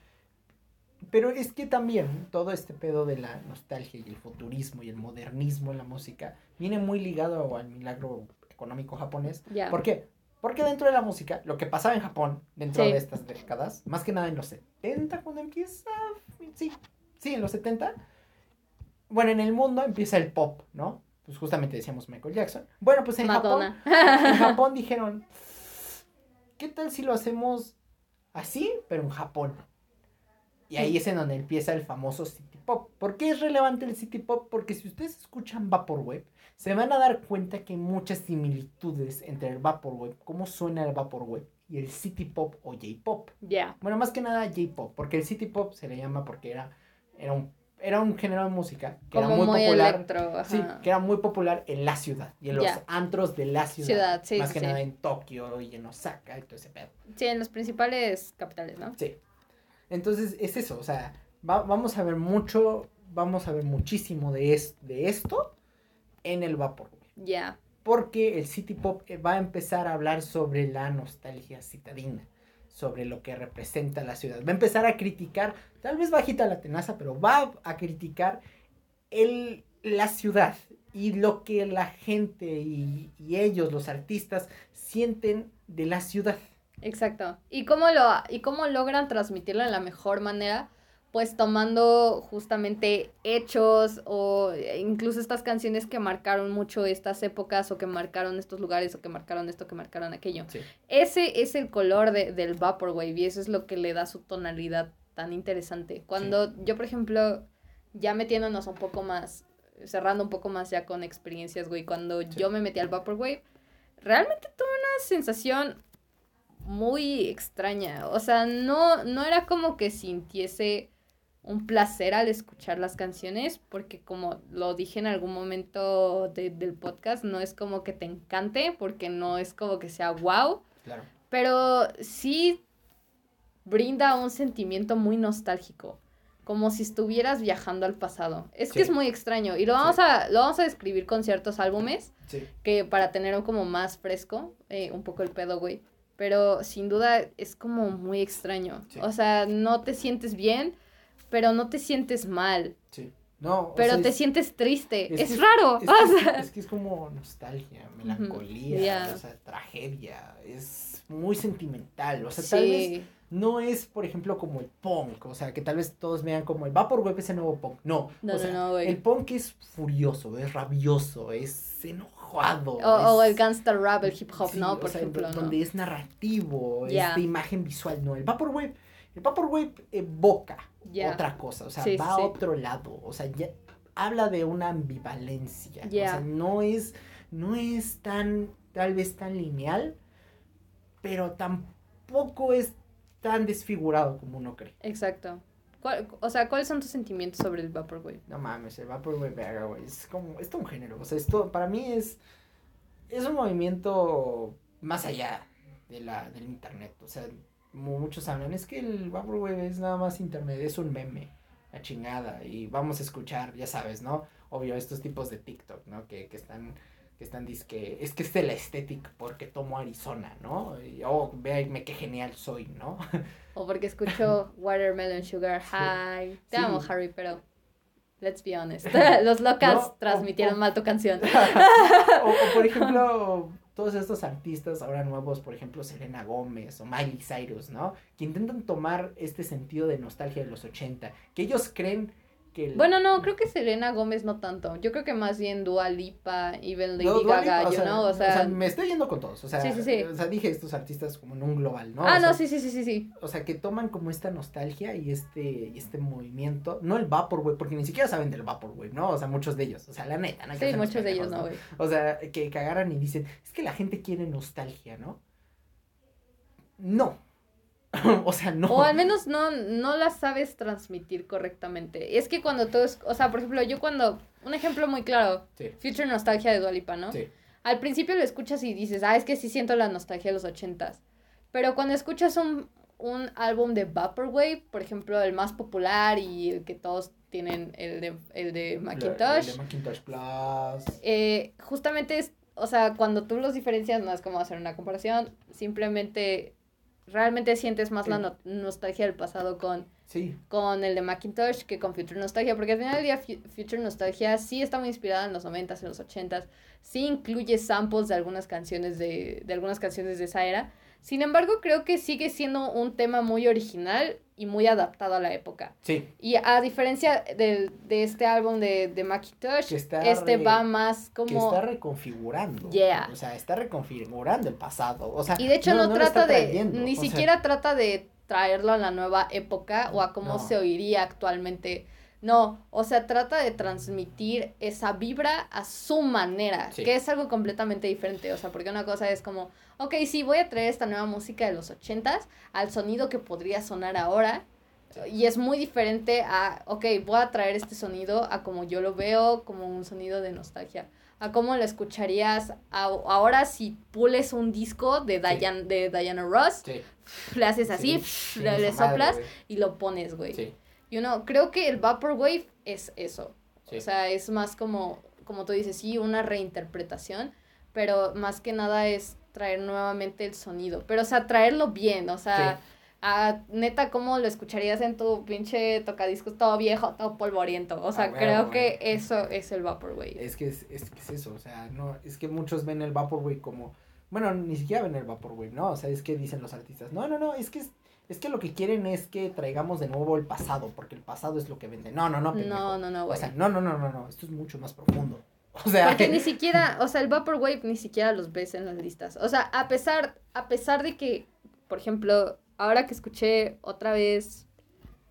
Pero es que también todo este pedo de la nostalgia y el futurismo y el modernismo en la música viene muy ligado al milagro económico japonés. Ya. ¿Por qué? Porque dentro de la música, lo que pasaba en Japón dentro Sí. de estas décadas, más que nada en los 70, cuando empieza, sí, sí, en los 70, bueno, en el mundo empieza el pop, ¿no? Pues justamente decíamos Michael Jackson. Bueno, pues en Japón Madonna. en Japón dijeron, ¿qué tal si lo hacemos así, pero en Japón? Y ahí es en donde empieza el famoso City Pop. ¿Por qué es relevante el City Pop? Porque si ustedes escuchan Vaporwave, se van a dar cuenta que hay muchas similitudes entre el Vaporwave, cómo suena el Vaporwave, y el City Pop o J-Pop. Ya. Bueno, más que nada J-Pop, porque el City Pop se le llama porque era, era, un, era un género de música que Como era muy, muy, popular. electro. Sí, que era muy popular en la ciudad y en los antros de la ciudad. Ciudad, sí, Más sí, que sí. nada en Tokio y en Osaka y todo ese pedo. Sí, en los principales capitales, ¿no? Sí. Entonces es eso, o sea, va- vamos a ver mucho, vamos a ver muchísimo de, es- de esto en el Vaporwave. Ya. Porque el City Pop eh, va a empezar a hablar sobre la nostalgia citadina, sobre lo que representa la ciudad. Va a empezar a criticar, tal vez bajita la tenaza, pero va a criticar el, la ciudad y lo que la gente y, y ellos, los artistas, sienten de la ciudad. Exacto. ¿Y cómo lo y cómo logran transmitirlo de la mejor manera? Pues tomando justamente hechos o incluso estas canciones que marcaron mucho estas épocas o que marcaron estos lugares o que marcaron esto, que marcaron aquello. Sí. Ese es el color de, del Vaporwave y eso es lo que le da su tonalidad tan interesante. Cuando yo, por ejemplo, ya metiéndonos un poco más, cerrando un poco más ya con experiencias, güey, cuando Sí. yo me metí al Vaporwave, realmente tuve una sensación muy extraña. O sea, no, no era como que sintiese un placer al escuchar las canciones, porque como lo dije en algún momento de- del podcast, no es como que te encante, porque no es como que sea wow, Claro. pero sí brinda un sentimiento muy nostálgico, como si estuvieras viajando al pasado. Es que es muy extraño y lo vamos, Sí. a, lo vamos a describir con ciertos álbumes Sí. que para tener un como más fresco, eh, un poco el pedo, güey. Pero sin duda es como muy extraño. O sea, no te sientes bien, pero no te sientes mal. Sí. No, Pero sea, te es- sientes triste. es Es, que es- raro. Es o que, sea, es, es que es como nostalgia, melancolía, o sea, tragedia, es muy sentimental, o sea, tal vez no es, por ejemplo, como el punk, o sea, que tal vez todos vean como el Vaporwave es el nuevo punk, no, No, o sea, no, no, el punk es furioso, es rabioso, es enojado. O, el gangsta rap, el hip hop, sí, ¿no? Por ejemplo, donde es narrativo, es de imagen visual, no, el Vaporwave, el Vaporwave evoca Otra cosa, o sea, Sí, va a sí. otro lado, o sea, ya habla de una ambivalencia, o sea, no es, no es tan, tal vez tan lineal, pero tampoco es tan desfigurado como uno cree. Exacto. ¿Cuál- o sea, ¿cuáles son tus sentimientos sobre el Vaporwave? No mames, el Vaporwave, verga, güey, es como, es todo un género, o sea, esto, para mí es, es un movimiento más allá de la, del internet, o sea, muchos hablan, es que el Vaporwave es nada más internet, es un meme, la chingada, y vamos a escuchar, ya sabes, ¿no? Obvio, estos tipos de TikTok, ¿no? Que, que están que están que es que es de la estética porque tomo Arizona, ¿no? Y, oh, me qué genial soy, ¿no? O porque escucho Watermelon Sugar High. Te amo, Harry, pero let's be honest. Los locals transmitieron mal tu canción. o, por ejemplo, todos estos artistas ahora nuevos, por ejemplo, Selena Gómez o Miley Cyrus, ¿no? Que intentan tomar este sentido de nostalgia de los 80, que ellos creen bueno, no, creo que Selena Gómez no tanto. Yo creo que más bien Dua Lipa, Even Lady Gaga, o sea, O sea, me estoy yendo con todos. O sea, o sea, dije estos artistas como en un global, ¿no? Ah, no, sí, sí, sí, sí, sí. O sea, que toman como esta nostalgia y este, y este movimiento. No el Vaporwave, porque ni siquiera saben del Vaporwave, ¿no? O sea, muchos de ellos. O sea, la neta, ¿no? Sí, muchos de ellos no, güey. O sea, que cagaran y dicen, es que la gente quiere nostalgia, ¿no? No. o sea, no. O al menos no, no la sabes transmitir correctamente. Es que cuando todo es, o sea, por ejemplo, yo cuando, un ejemplo muy claro, Future Nostalgia de Dualipa, ¿no? Sí. Al principio lo escuchas y dices, ah, es que sí siento la nostalgia de los ochentas. Pero cuando escuchas un, un álbum de Vaporwave, por ejemplo, el más popular y el que todos tienen, el de, el de Macintosh. El de Macintosh Plus. Eh, justamente es, o sea, cuando tú los diferencias, no es como hacer una comparación, simplemente realmente sientes más la nostalgia del pasado con, con el de Macintosh que con Future Nostalgia, porque al final del día Future Nostalgia sí está muy inspirada en los 90s, en los 80s, sí incluye samples de algunas canciones de, de algunas canciones de esa era, sin embargo, creo que sigue siendo un tema muy original y muy adaptado a la época. Sí. Y a diferencia de, de este álbum de, de Macintosh, este va más como... Que está reconfigurando. Yeah. O sea, está reconfigurando el pasado. O sea, y de hecho no, trata de... Ni siquiera trata de traerlo a la nueva época o a cómo se oiría actualmente no, o sea, trata de transmitir esa vibra a su manera, que es algo completamente diferente, o sea, porque una cosa es como, ok, sí, voy a traer esta nueva música de los ochentas al sonido que podría sonar ahora, y es muy diferente a, ok, voy a traer este sonido a como yo lo veo, como un sonido de nostalgia. A cómo lo escucharías ahora si pules un disco de, Diana, de Diana Ross, le haces así, le, soplas y lo pones, güey. You know, creo que el Vaporwave es eso. O sea, es más como, como tú dices, sí, una reinterpretación, pero más que nada es traer nuevamente el sonido. Pero, o sea, traerlo bien, o sea, a, neta, ¿cómo lo escucharías en tu pinche tocadiscos todo viejo, todo polvoriento? O sea, creo que eso es el Vaporwave. Es que es, es que es eso, o sea, no, es que muchos ven el Vaporwave como, bueno, ni siquiera ven el Vaporwave, ¿no? O sea, es que dicen los artistas, no, no, no, es que es es que lo que quieren es que traigamos de nuevo el pasado, porque el pasado es lo que vende. No, no, no, No, no, no, güey. O sea, no, no, no, no, no, esto es mucho más profundo. O sea, porque ni siquiera, o sea, el Vaporwave ni siquiera los ves en las listas. O sea, a pesar, a pesar de que, por ejemplo, ahora que escuché otra vez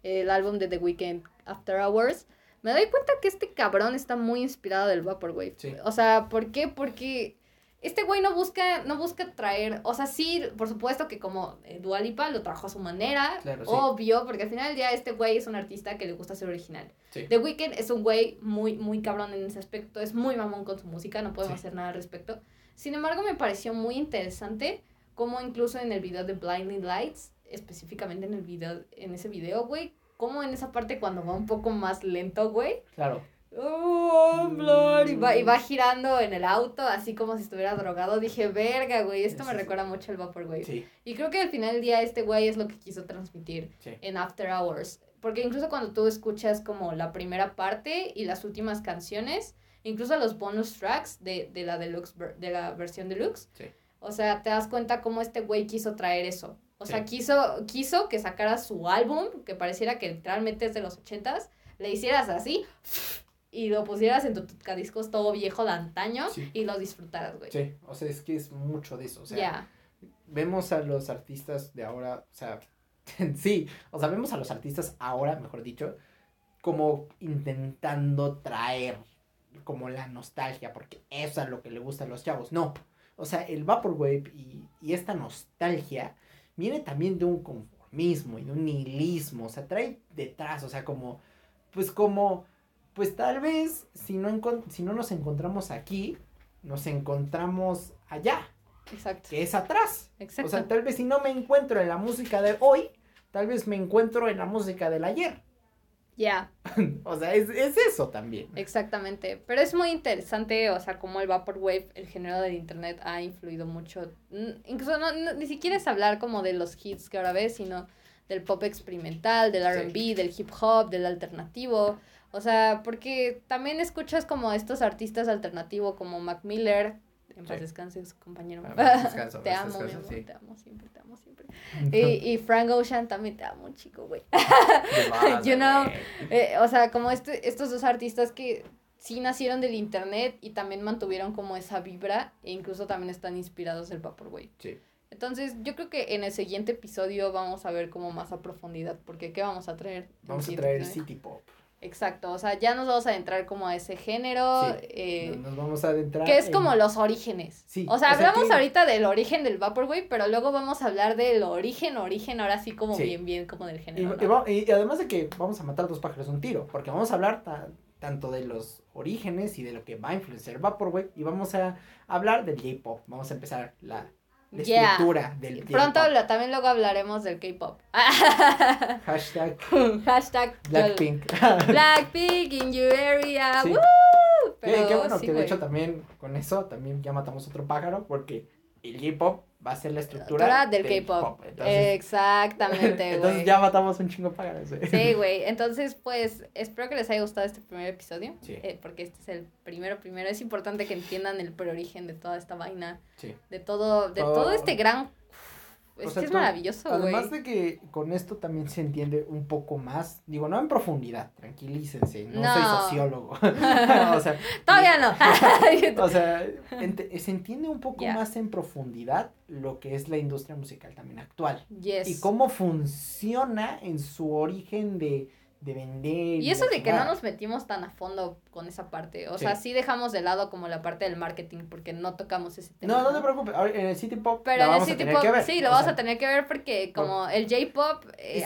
el álbum de The Weeknd, After Hours, me doy cuenta que este cabrón está muy inspirado del Vaporwave. Sí. O sea, ¿por qué? Porque este güey no busca, no busca traer, o sea, sí, por supuesto que como eh, Dualipa lo trajo a su manera, obvio, porque al final del día este güey es un artista que le gusta ser original. The Weeknd es un güey muy, muy cabrón en ese aspecto, es muy mamón con su música, no podemos hacer nada al respecto. Sin embargo, me pareció muy interesante como incluso en el video de Blinding Lights, específicamente en el video, en ese video, güey, como en esa parte cuando va un poco más lento, güey. Claro Oh, y, va, y va girando en el auto, así como si estuviera drogado. Dije, verga, güey, esto me recuerda mucho al Vaporwave. Sí. Y creo que al final del día este güey es lo que quiso transmitir en After Hours. Porque incluso cuando tú escuchas como la primera parte y las últimas canciones, incluso los bonus tracks de, de la deluxe, de la versión deluxe, o sea, te das cuenta cómo este güey quiso traer eso. O sea, quiso, quiso que sacara su álbum, que pareciera que literalmente es de los ochentas, le hicieras así y lo pusieras en tu discos todo viejo de antaño y lo disfrutaras, güey. Sí, o sea, es que es mucho de eso, o sea, vemos a los artistas de ahora, o sea, sí, o sea, vemos a los artistas ahora, mejor dicho, como intentando traer como la nostalgia, porque eso es lo que le gusta a los chavos, no, o sea, el Vaporwave y, y esta nostalgia viene también de un conformismo y de un nihilismo, o sea, trae detrás, o sea, como, pues como pues tal vez si no, si no nos encontramos aquí, nos encontramos allá. Exacto. Que es atrás. Exacto. O sea, tal vez si no me encuentro en la música de hoy, tal vez me encuentro en la música del ayer. Ya. o sea, es, es, eso también. Exactamente. Pero es muy interesante, o sea, cómo el Vaporwave, el género del internet, ha influido mucho. Incluso no, ni siquiera es hablar como de los hits que ahora ves, sino del pop experimental, del RB, del hip hop, del alternativo. O sea, porque también escuchas como estos artistas alternativos como Mac Miller, en paz descanse su compañero. te amo, mi amor, te amo siempre, te amo siempre. y, y Frank Ocean también te amo, chico, güey. you know, eh, o sea, como este, estos dos artistas que sí nacieron del internet y también mantuvieron como esa vibra e incluso también están inspirados del Vaporwave. Sí. Entonces, yo creo que en el siguiente episodio vamos a ver como más a profundidad, porque ¿qué vamos a traer? Vamos a traer City Pop. Exacto, o sea, ya nos vamos a adentrar como a ese género. Eh, nos vamos a adentrar. Que es como los orígenes. Sí, o sea, hablamos ahorita del origen del Vaporwave, pero luego vamos a hablar del origen, origen, ahora sí como bien, bien, como del género. Y, además de que vamos a matar dos pájaros un tiro, porque vamos a hablar tanto de los orígenes y de lo que va a influenciar Vaporwave, y vamos a hablar del J-Pop. Vamos a empezar la la estructura del Pronto también luego hablaremos del K-pop. Hashtag. Hashtag. Blackpink. Blackpink in your area. Sí. Pero, qué bueno que de hecho también con eso también ya matamos otro pájaro porque el J-pop va a ser la estructura del, K-pop. Exactamente, güey. Entonces ya matamos un chingo para eso. Sí, güey. Entonces, pues, espero que les haya gustado este primer episodio. Sí. Eh, porque este es el primero, primero. Es importante que entiendan el preorigen de toda esta vaina. Sí. De todo, de todo este gran es que es maravilloso, güey. Además de que con esto también se entiende un poco más, digo, no en profundidad, tranquilícense, no, soy sociólogo. o sea, Todavía no. o sea, se entiende un poco más en profundidad lo que es la industria musical también actual. Yes. Y cómo funciona en su origen de de vender. Y eso de que no nos metimos tan a fondo con esa parte. O sea, sí dejamos de lado como la parte del marketing porque no tocamos ese tema. No, no, te preocupes. En el City Pop. Pero en el City Pop, sí, lo vamos a tener que ver porque como el J-Pop. Eh,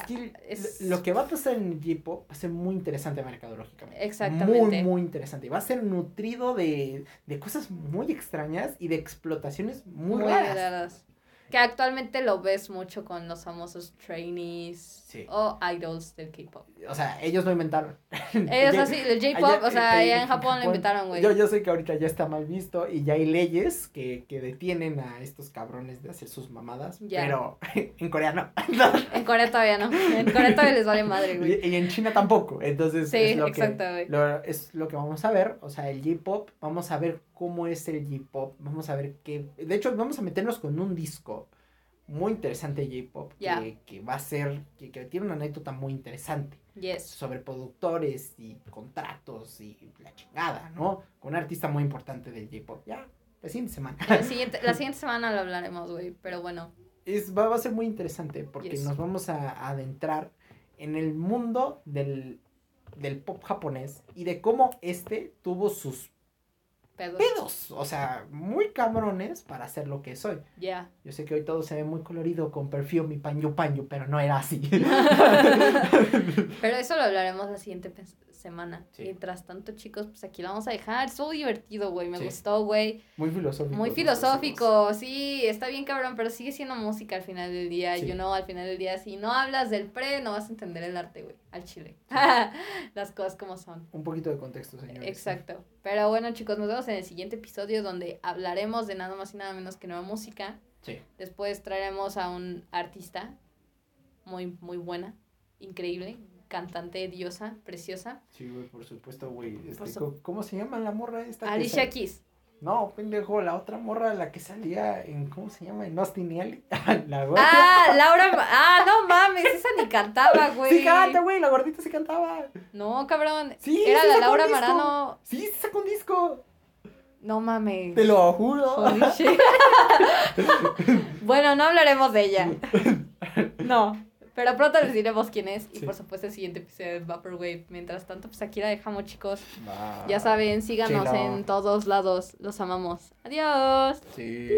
es que lo que va a pasar en el J-Pop va a ser muy interesante mercadológicamente. Exactamente. Muy, muy interesante. Y va a ser nutrido de, de cosas muy extrañas y de explotaciones muy, muy raras. Que actualmente lo ves mucho con los famosos trainees o idols del K-pop. O sea, ellos lo inventaron. Ellos así, el J-pop, o sea, allá en Japón, lo inventaron, güey. Yo, yo sé que ahorita ya está mal visto y ya hay leyes que, que detienen a estos cabrones de hacer sus mamadas. Pero en Corea no. en Corea todavía no. En Corea todavía les vale madre, güey. Y, en China tampoco. Entonces, es lo exacto, que, lo, es lo que vamos a ver. O sea, el J-pop, vamos a ver cómo es el J-pop. Vamos a ver qué. De hecho, vamos a meternos con un disco muy interesante J-Pop, que, que, va a ser, que, que, tiene una anécdota muy interesante. Yes. Sobre productores y contratos y la chingada, ¿no? Con un artista muy importante del J-Pop. Ya, la siguiente semana. La siguiente, la siguiente semana lo hablaremos, güey, pero bueno. Es, va, va, a ser muy interesante porque nos vamos a, adentrar en el mundo del, del pop japonés y de cómo este tuvo sus pedos. O sea, muy cabrones para hacer lo que soy. Ya. Yo sé que hoy todo se ve muy colorido con perfume y paño paño, pero no era así. pero eso lo hablaremos la siguiente semana. Mientras tanto, chicos, pues aquí lo vamos a dejar. Estuvo divertido, güey. Me gustó, güey. Muy filosófico. Muy filosófico. Sí, está bien cabrón, pero sigue siendo música al final del día. Y yo no, al final del día, si no hablas del pre, no vas a entender el arte, güey. Al chile. Las cosas como son. Un poquito de contexto, señor. Exacto. Pero bueno, chicos, nos vemos en el siguiente episodio donde hablaremos de nada más y nada menos que nueva música. Sí. Después traeremos a un artista muy, muy buena, increíble, cantante, diosa, preciosa. Sí, güey, por supuesto, güey. Este, ¿Cómo se llama la morra esta? Alicia Keys. No, pendejo, la otra morra, la que salía en, ¿cómo se llama? En Austin la güey. Ah, Laura, ah, no mames, esa ni cantaba, güey. Sí canta, güey, la gordita sí cantaba. No, cabrón. Sí, Era la Laura Marano. Sí, sí sacó un disco. No mames. Te lo juro. bueno, no hablaremos de ella. No. Pero pronto les diremos quién es. Y por supuesto el siguiente episodio es Vaporwave. Mientras tanto, pues aquí la dejamos, chicos. Ya saben, síganos en todos lados. Los amamos. Adiós. Sí.